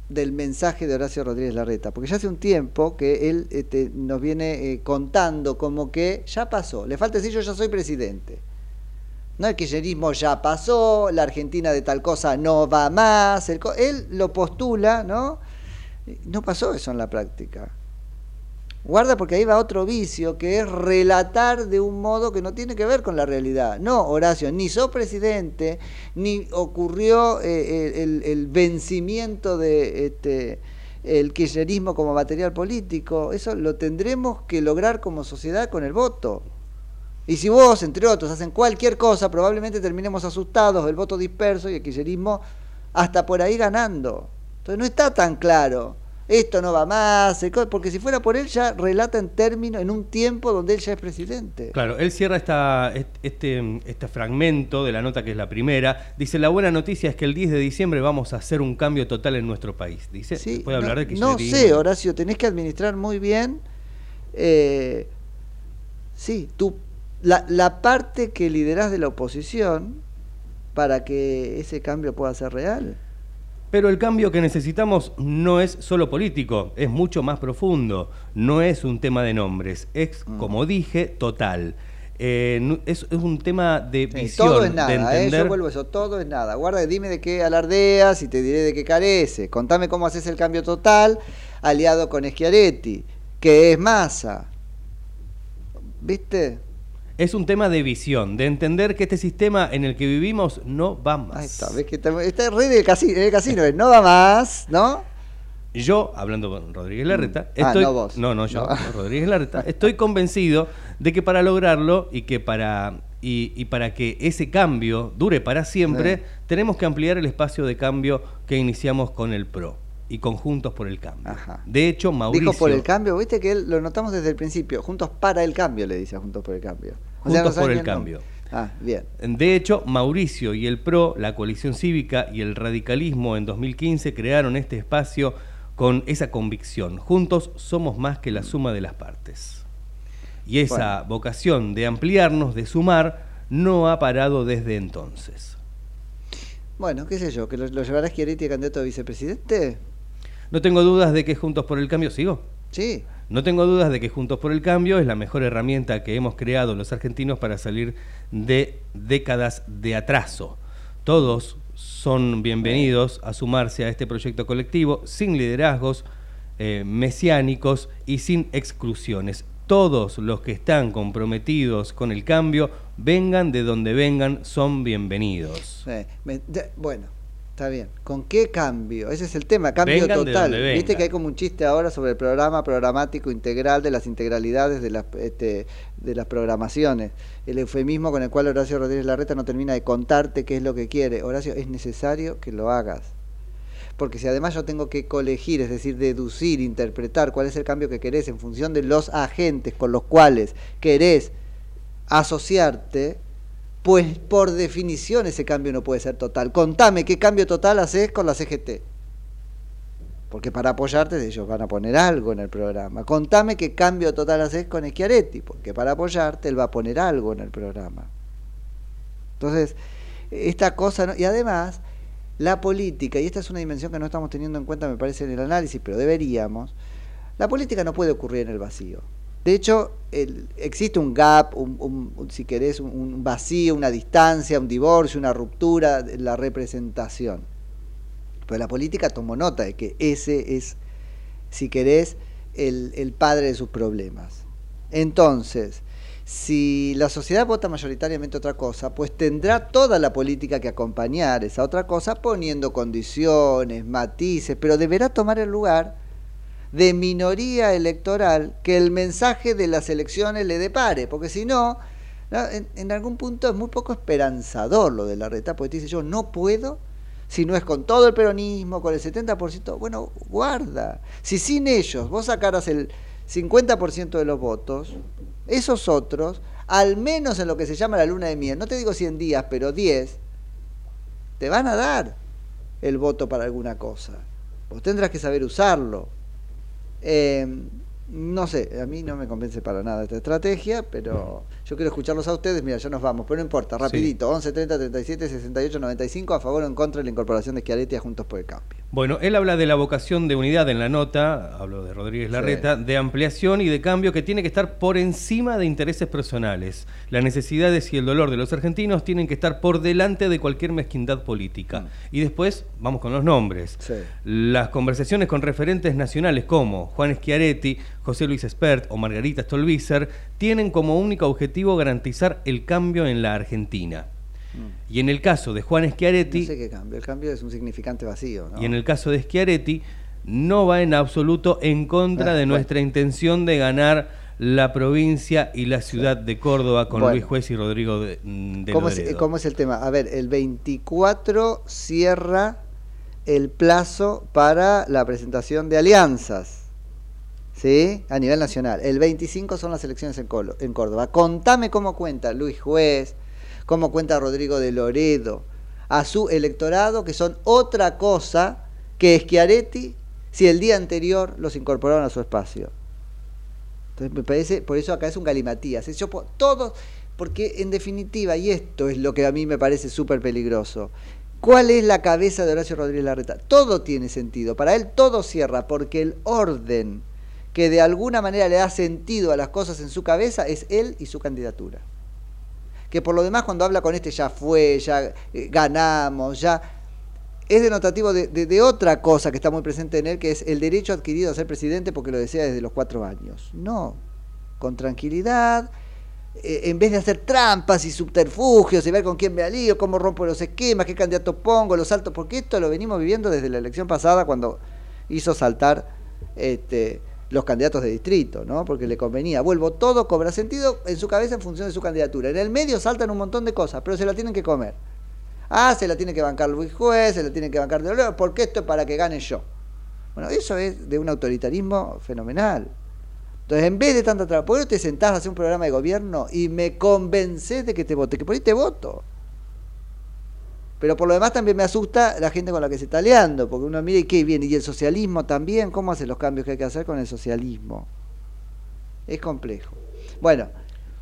del mensaje de Horacio Rodríguez Larreta, porque ya hace un tiempo que él este, nos viene eh, contando como que ya pasó, le falta decir yo ya soy presidente. No, el kirchnerismo ya pasó, la Argentina de tal cosa no va más, él lo postula, ¿no? No pasó eso en la práctica. Guarda porque ahí va otro vicio, que es relatar de un modo que no tiene que ver con la realidad. No, Horacio, ni sos presidente, ni ocurrió eh, el, el vencimiento de este, el kirchnerismo como material político. Eso lo tendremos que lograr como sociedad con el voto. Y si vos, entre otros, hacen cualquier cosa, probablemente terminemos asustados, el voto disperso y el kirchnerismo hasta por ahí ganando. Entonces no está tan claro. Esto no va más, porque si fuera por él ya relata en términos, en un tiempo donde él ya es presidente. Claro, él cierra esta, este, este fragmento de la nota que es la primera. Dice, la buena noticia es que el 10 de diciembre vamos a hacer un cambio total en nuestro país. Dice, puede hablar no, de no kirchnerismo. sé, Horacio, tenés que administrar muy bien. eh, sí, tú, la, la parte que liderás de la oposición para que ese cambio pueda ser real. Pero el cambio que necesitamos no es solo político, es mucho más profundo. No es un tema de nombres, es, Mm. como dije, total. Eh, es, es un tema de Sí, visión, todo es de nada, ¿eh? entender. yo vuelvo a eso, todo es nada. Guarda, dime de qué alardeas y te diré de qué carece. Contame cómo haces el cambio total aliado con Schiaretti, que es masa. ¿Viste? Es un tema de visión, de entender que este sistema en el que vivimos no va más. Ahí está, ves que está, está re casino, el casino, es, no va más, ¿no? Yo, hablando con Rodríguez Larreta, Ah, estoy, no vos. no, no, yo, No. Rodríguez Larreta, estoy convencido de que para lograrlo y que para y, y para que ese cambio dure para siempre, Sí. tenemos que ampliar el espacio de cambio que iniciamos con el PRO y con Juntos por el Cambio. De hecho, Mauricio Dijo por el cambio, viste que él lo notamos desde el principio, juntos para el cambio, le dice a Juntos por el Cambio. O sea, Juntos no por el. Cambio. Ah, bien. De hecho, Mauricio y el PRO, la coalición cívica y el radicalismo en 2015 crearon este espacio con esa convicción. Juntos somos más que la suma de las partes. Y esa vocación de ampliarnos, de sumar, no ha parado desde entonces. Bueno, qué sé yo, que lo, lo llevará Schiaretti a candidato a vicepresidente. No tengo dudas de que Juntos por el Cambio sigo. Sí. No tengo dudas de que Juntos por el Cambio es la mejor herramienta que hemos creado los argentinos para salir de décadas de atraso. Todos son bienvenidos a sumarse a este proyecto colectivo sin liderazgos eh, mesiánicos y sin exclusiones. Todos los que están comprometidos con el cambio, vengan de donde vengan, son bienvenidos. Eh, me- de- bueno, está bien. ¿Con qué cambio? Ese es el tema, cambio Vengan de total. Viste que hay como un chiste ahora sobre el programa programático integral de las integralidades de las, este, de las programaciones. El eufemismo con el cual Horacio Rodríguez Larreta no termina de contarte qué es lo que quiere. Horacio, es necesario que lo hagas. Porque si además yo tengo que colegir, es decir, deducir, interpretar cuál es el cambio que querés en función de los agentes con los cuales querés asociarte, pues por definición ese cambio no puede ser total. Contame qué cambio total haces con la CGT. Porque para apoyarte ellos van a poner algo en el programa. Contame qué cambio total haces con Schiaretti, porque para apoyarte él va a poner algo en el programa. Entonces, esta cosa, ¿no? y además, la política, y esta es una dimensión que no estamos teniendo en cuenta, me parece, en el análisis, pero deberíamos, la política no puede ocurrir en el vacío. De hecho, existe un gap, si querés, un, un vacío, una distancia, un divorcio, una ruptura de la representación. Pero la política tomó nota de que ese es, si querés, el, el padre de sus problemas. Entonces, si la sociedad vota mayoritariamente otra cosa, pues tendrá toda la política que acompañar esa otra cosa poniendo condiciones, matices, pero deberá tomar el lugar de minoría electoral que el mensaje de las elecciones le depare, porque si no, en algún punto es muy poco esperanzador lo de la reta, porque te dice yo no puedo, si no es con todo el peronismo, con el 70%, bueno, guarda, si sin ellos vos sacaras el 50% de los votos, esos otros, al menos en lo que se llama la luna de miel, no te digo 100 días, pero 10, te van a dar el voto para alguna cosa. Vos tendrás que saber usarlo. Eh, no sé, a mí no me convence para nada esta estrategia, pero yo quiero escucharlos a ustedes. Mira, ya nos vamos, pero no importa, rapidito. 11 30 37 68 95 a favor o en contra de la incorporación de Schiaretti a Juntos por el Cambio. Bueno, él habla de la vocación de unidad en la nota, hablo de Rodríguez Larreta, de ampliación y de cambio que tiene que estar por encima de intereses personales. Las necesidades y el dolor de los argentinos tienen que estar por delante de cualquier mezquindad política. Y después vamos con los nombres. Las conversaciones con referentes nacionales como Juan Schiaretti, José Luis Espert o Margarita Stolbizer tienen como único objetivo garantizar el cambio en la Argentina. Y en el caso de Juan Schiaretti, No sé qué cambio, el cambio es un significante vacío, ¿no? y en el caso de Schiaretti, no va en absoluto en contra Ah, de nuestra intención de ganar la provincia y la ciudad de Córdoba con Bueno. Luis Juez y Rodrigo de, mm, de ¿Cómo es, Loredo. cómo es el tema? A ver, el 24 cierra el plazo para la presentación de alianzas. ¿Sí? A nivel nacional. El 25 son las elecciones en, Colo- en Córdoba. Contame cómo cuenta Luis Juez, cómo cuenta Rodrigo de Loredo, a su electorado, que son otra cosa que Schiaretti si el día anterior los incorporaron a su espacio. Entonces me parece, por eso acá es un galimatías. Todos, porque en definitiva, y esto es lo que a mí me parece súper peligroso, ¿cuál es la cabeza de Horacio Rodríguez Larreta? Todo tiene sentido, para él todo cierra, porque el orden que de alguna manera le da sentido a las cosas en su cabeza es él y su candidatura. Que por lo demás cuando habla con este ya fue, ya eh, ganamos, ya es denotativo de, otra cosa que está muy presente en él, que es el derecho adquirido a ser presidente porque lo desea desde los cuatro años. No, con tranquilidad, eh, en vez de hacer trampas y subterfugios y ver con quién me alío, cómo rompo los esquemas, qué candidato pongo, los saltos, porque esto lo venimos viviendo desde la elección pasada cuando hizo saltar este, los candidatos de distrito, ¿no? Porque le convenía. Vuelvo, todo cobra sentido en su cabeza en función de su candidatura. En el medio saltan un montón de cosas, pero se la tienen que comer. Ah, se la tiene que bancar Luis Juez, se la tiene que bancar de porque esto es para que gane yo. Bueno, eso es de un autoritarismo fenomenal. Entonces, en vez de tanta traba, ¿por te sentás a hacer un programa de gobierno y me convences de que te vote? Que por ahí te voto. Pero por lo demás también me asusta la gente con la que se está aliando, porque uno mira y qué viene, y el socialismo también, ¿cómo hace los cambios que hay que hacer con el socialismo? Es complejo. Bueno.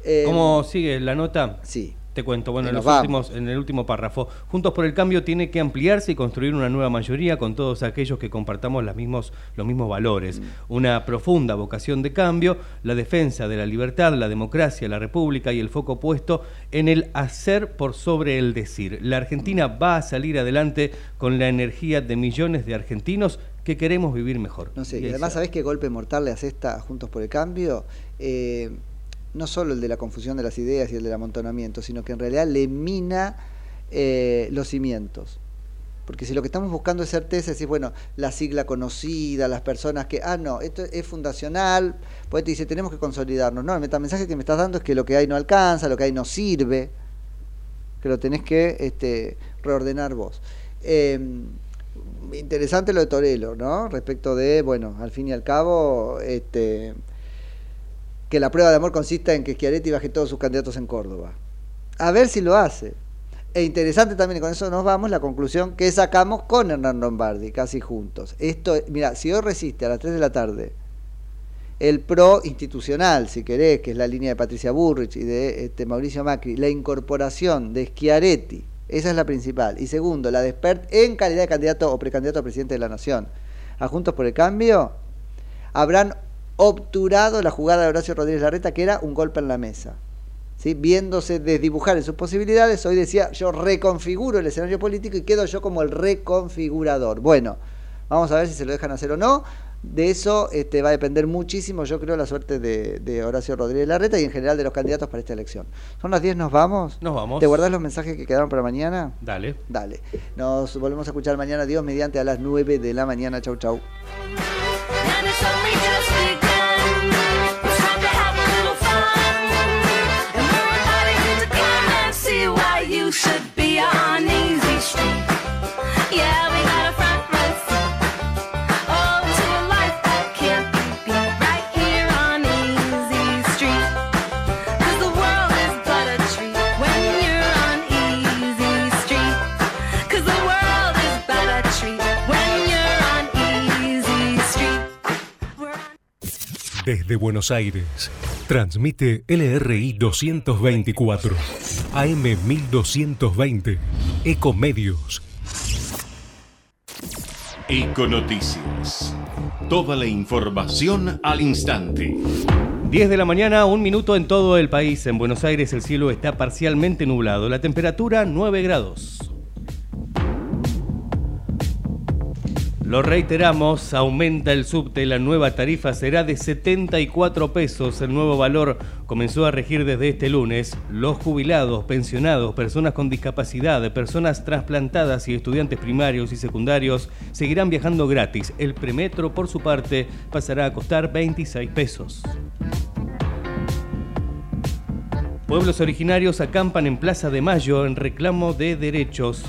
eh, ¿Cómo sigue la nota? Sí. Te cuento, bueno, en, los últimos, en el último párrafo. Juntos por el Cambio tiene que ampliarse y construir una nueva mayoría con todos aquellos que compartamos las mismos, los mismos valores. Una profunda vocación de cambio, la defensa de la libertad, la democracia, la república y el foco puesto en el hacer por sobre el decir. La Argentina va a salir adelante con la energía de millones de argentinos que queremos vivir mejor. No sé, Y además, ¿sabés qué golpe mortal le hace esta Juntos por el Cambio? Eh, no solo el de la confusión de las ideas y el del amontonamiento, sino que en realidad le mina eh, los cimientos. Porque si lo que estamos buscando es certeza, es decir, bueno, la sigla conocida, las personas que, ah, no, esto es fundacional, pues te dice, tenemos que consolidarnos. No, el metamensaje que me estás dando es que lo que hay no alcanza, lo que hay no sirve, que lo tenés que este, reordenar vos. Eh, interesante lo de Torello, ¿no? Respecto de, bueno, al fin y al cabo, este, que la prueba de amor consista en que Schiaretti baje todos sus candidatos en Córdoba. A ver si lo hace. E interesante también, y con eso nos vamos, la conclusión que sacamos con Hernán Lombardi, casi juntos. Esto, mira, si hoy resiste a las 3 de la tarde el pro institucional, si querés, que es la línea de Patricia Burrich y de este, Mauricio Macri, la incorporación de Schiaretti, esa es la principal. Y segundo, la de Spert en calidad de candidato o precandidato a presidente de la Nación. A Juntos por el Cambio, habrán obturado la jugada de Horacio Rodríguez Larreta, que era un golpe en la mesa. ¿sí? Viéndose desdibujar en sus posibilidades, hoy decía, yo reconfiguro el escenario político y quedo yo como el reconfigurador. Bueno, vamos a ver si se lo dejan hacer o no. De eso este, va a depender muchísimo, yo creo, la suerte de, de Horacio Rodríguez Larreta y en general de los candidatos para esta elección. Son las 10, ¿nos vamos? Nos vamos. ¿Te guardás los mensajes que quedaron para mañana? Dale. Dale. Nos volvemos a escuchar mañana, Dios, mediante a las 9 de la mañana. Chau, chau. You should be on Easy Street. Yeah, we got a front row. Oh, to life that can't be. Right here on Easy Street. 'Cause the world is but a treat when you're on Easy Street. 'Cause the world is but a treat when you're on Easy Street. Desde Buenos Aires, transmite LRI 224, AM 1220, Ecomedios. Econoticias. Toda la información al instante. 10 de la mañana, un minuto en todo el país. En Buenos Aires el cielo está parcialmente nublado. La temperatura 9 grados. Lo reiteramos, aumenta el subte, la nueva tarifa será de 74 pesos. El nuevo valor comenzó a regir desde este lunes. Los jubilados, pensionados, personas con discapacidad, personas trasplantadas y estudiantes primarios y secundarios seguirán viajando gratis. El premetro, por su parte, pasará a costar 26 pesos. Pueblos originarios acampan en Plaza de Mayo en reclamo de derechos.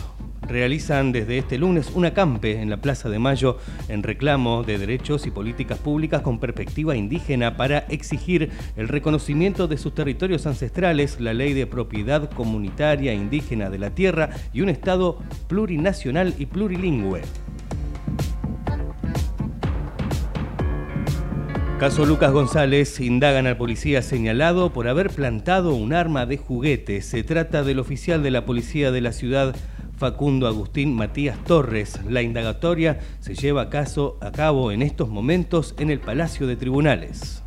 Realizan desde este lunes un acampe en la Plaza de Mayo en reclamo de derechos y políticas públicas con perspectiva indígena para exigir el reconocimiento de sus territorios ancestrales, la ley de propiedad comunitaria indígena de la tierra y un Estado plurinacional y plurilingüe. Caso Lucas González indagan al policía señalado por haber plantado un arma de juguete. Se trata del oficial de la policía de la ciudad Facundo Agustín Matías Torres. La indagatoria se lleva a, caso, a cabo en estos momentos en el Palacio de Tribunales.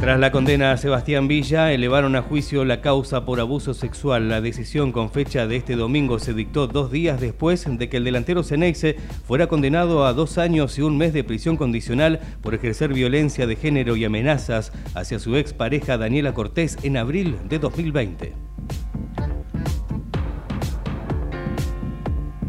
Tras la condena a Sebastián Villa, elevaron a juicio la causa por abuso sexual. La decisión con fecha de este domingo se dictó dos días después de que el delantero Ceneice fuera condenado a dos años y un mes de prisión condicional por ejercer violencia de género y amenazas hacia su expareja Daniela Cortés en abril de 2020.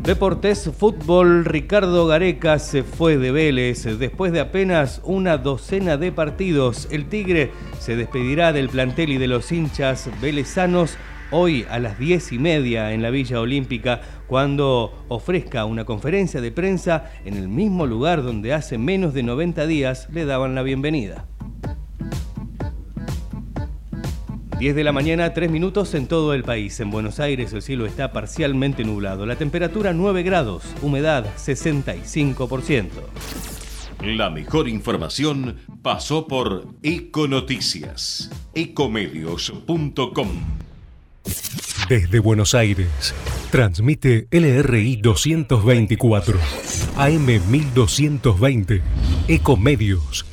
Deportes Fútbol, Ricardo Gareca se fue de Vélez después de apenas una docena de partidos. El Tigre se despedirá del plantel y de los hinchas velezanos hoy a las diez y media en la Villa Olímpica cuando ofrezca una conferencia de prensa en el mismo lugar donde hace menos de 90 días le daban la bienvenida. 10 de la mañana, 3 minutos en todo el país. En Buenos Aires el cielo está parcialmente nublado. La temperatura 9 grados, humedad 65%. La mejor información pasó por Econoticias, ecomedios.com. Desde Buenos Aires, transmite LRI 224, AM 1220, Ecomedios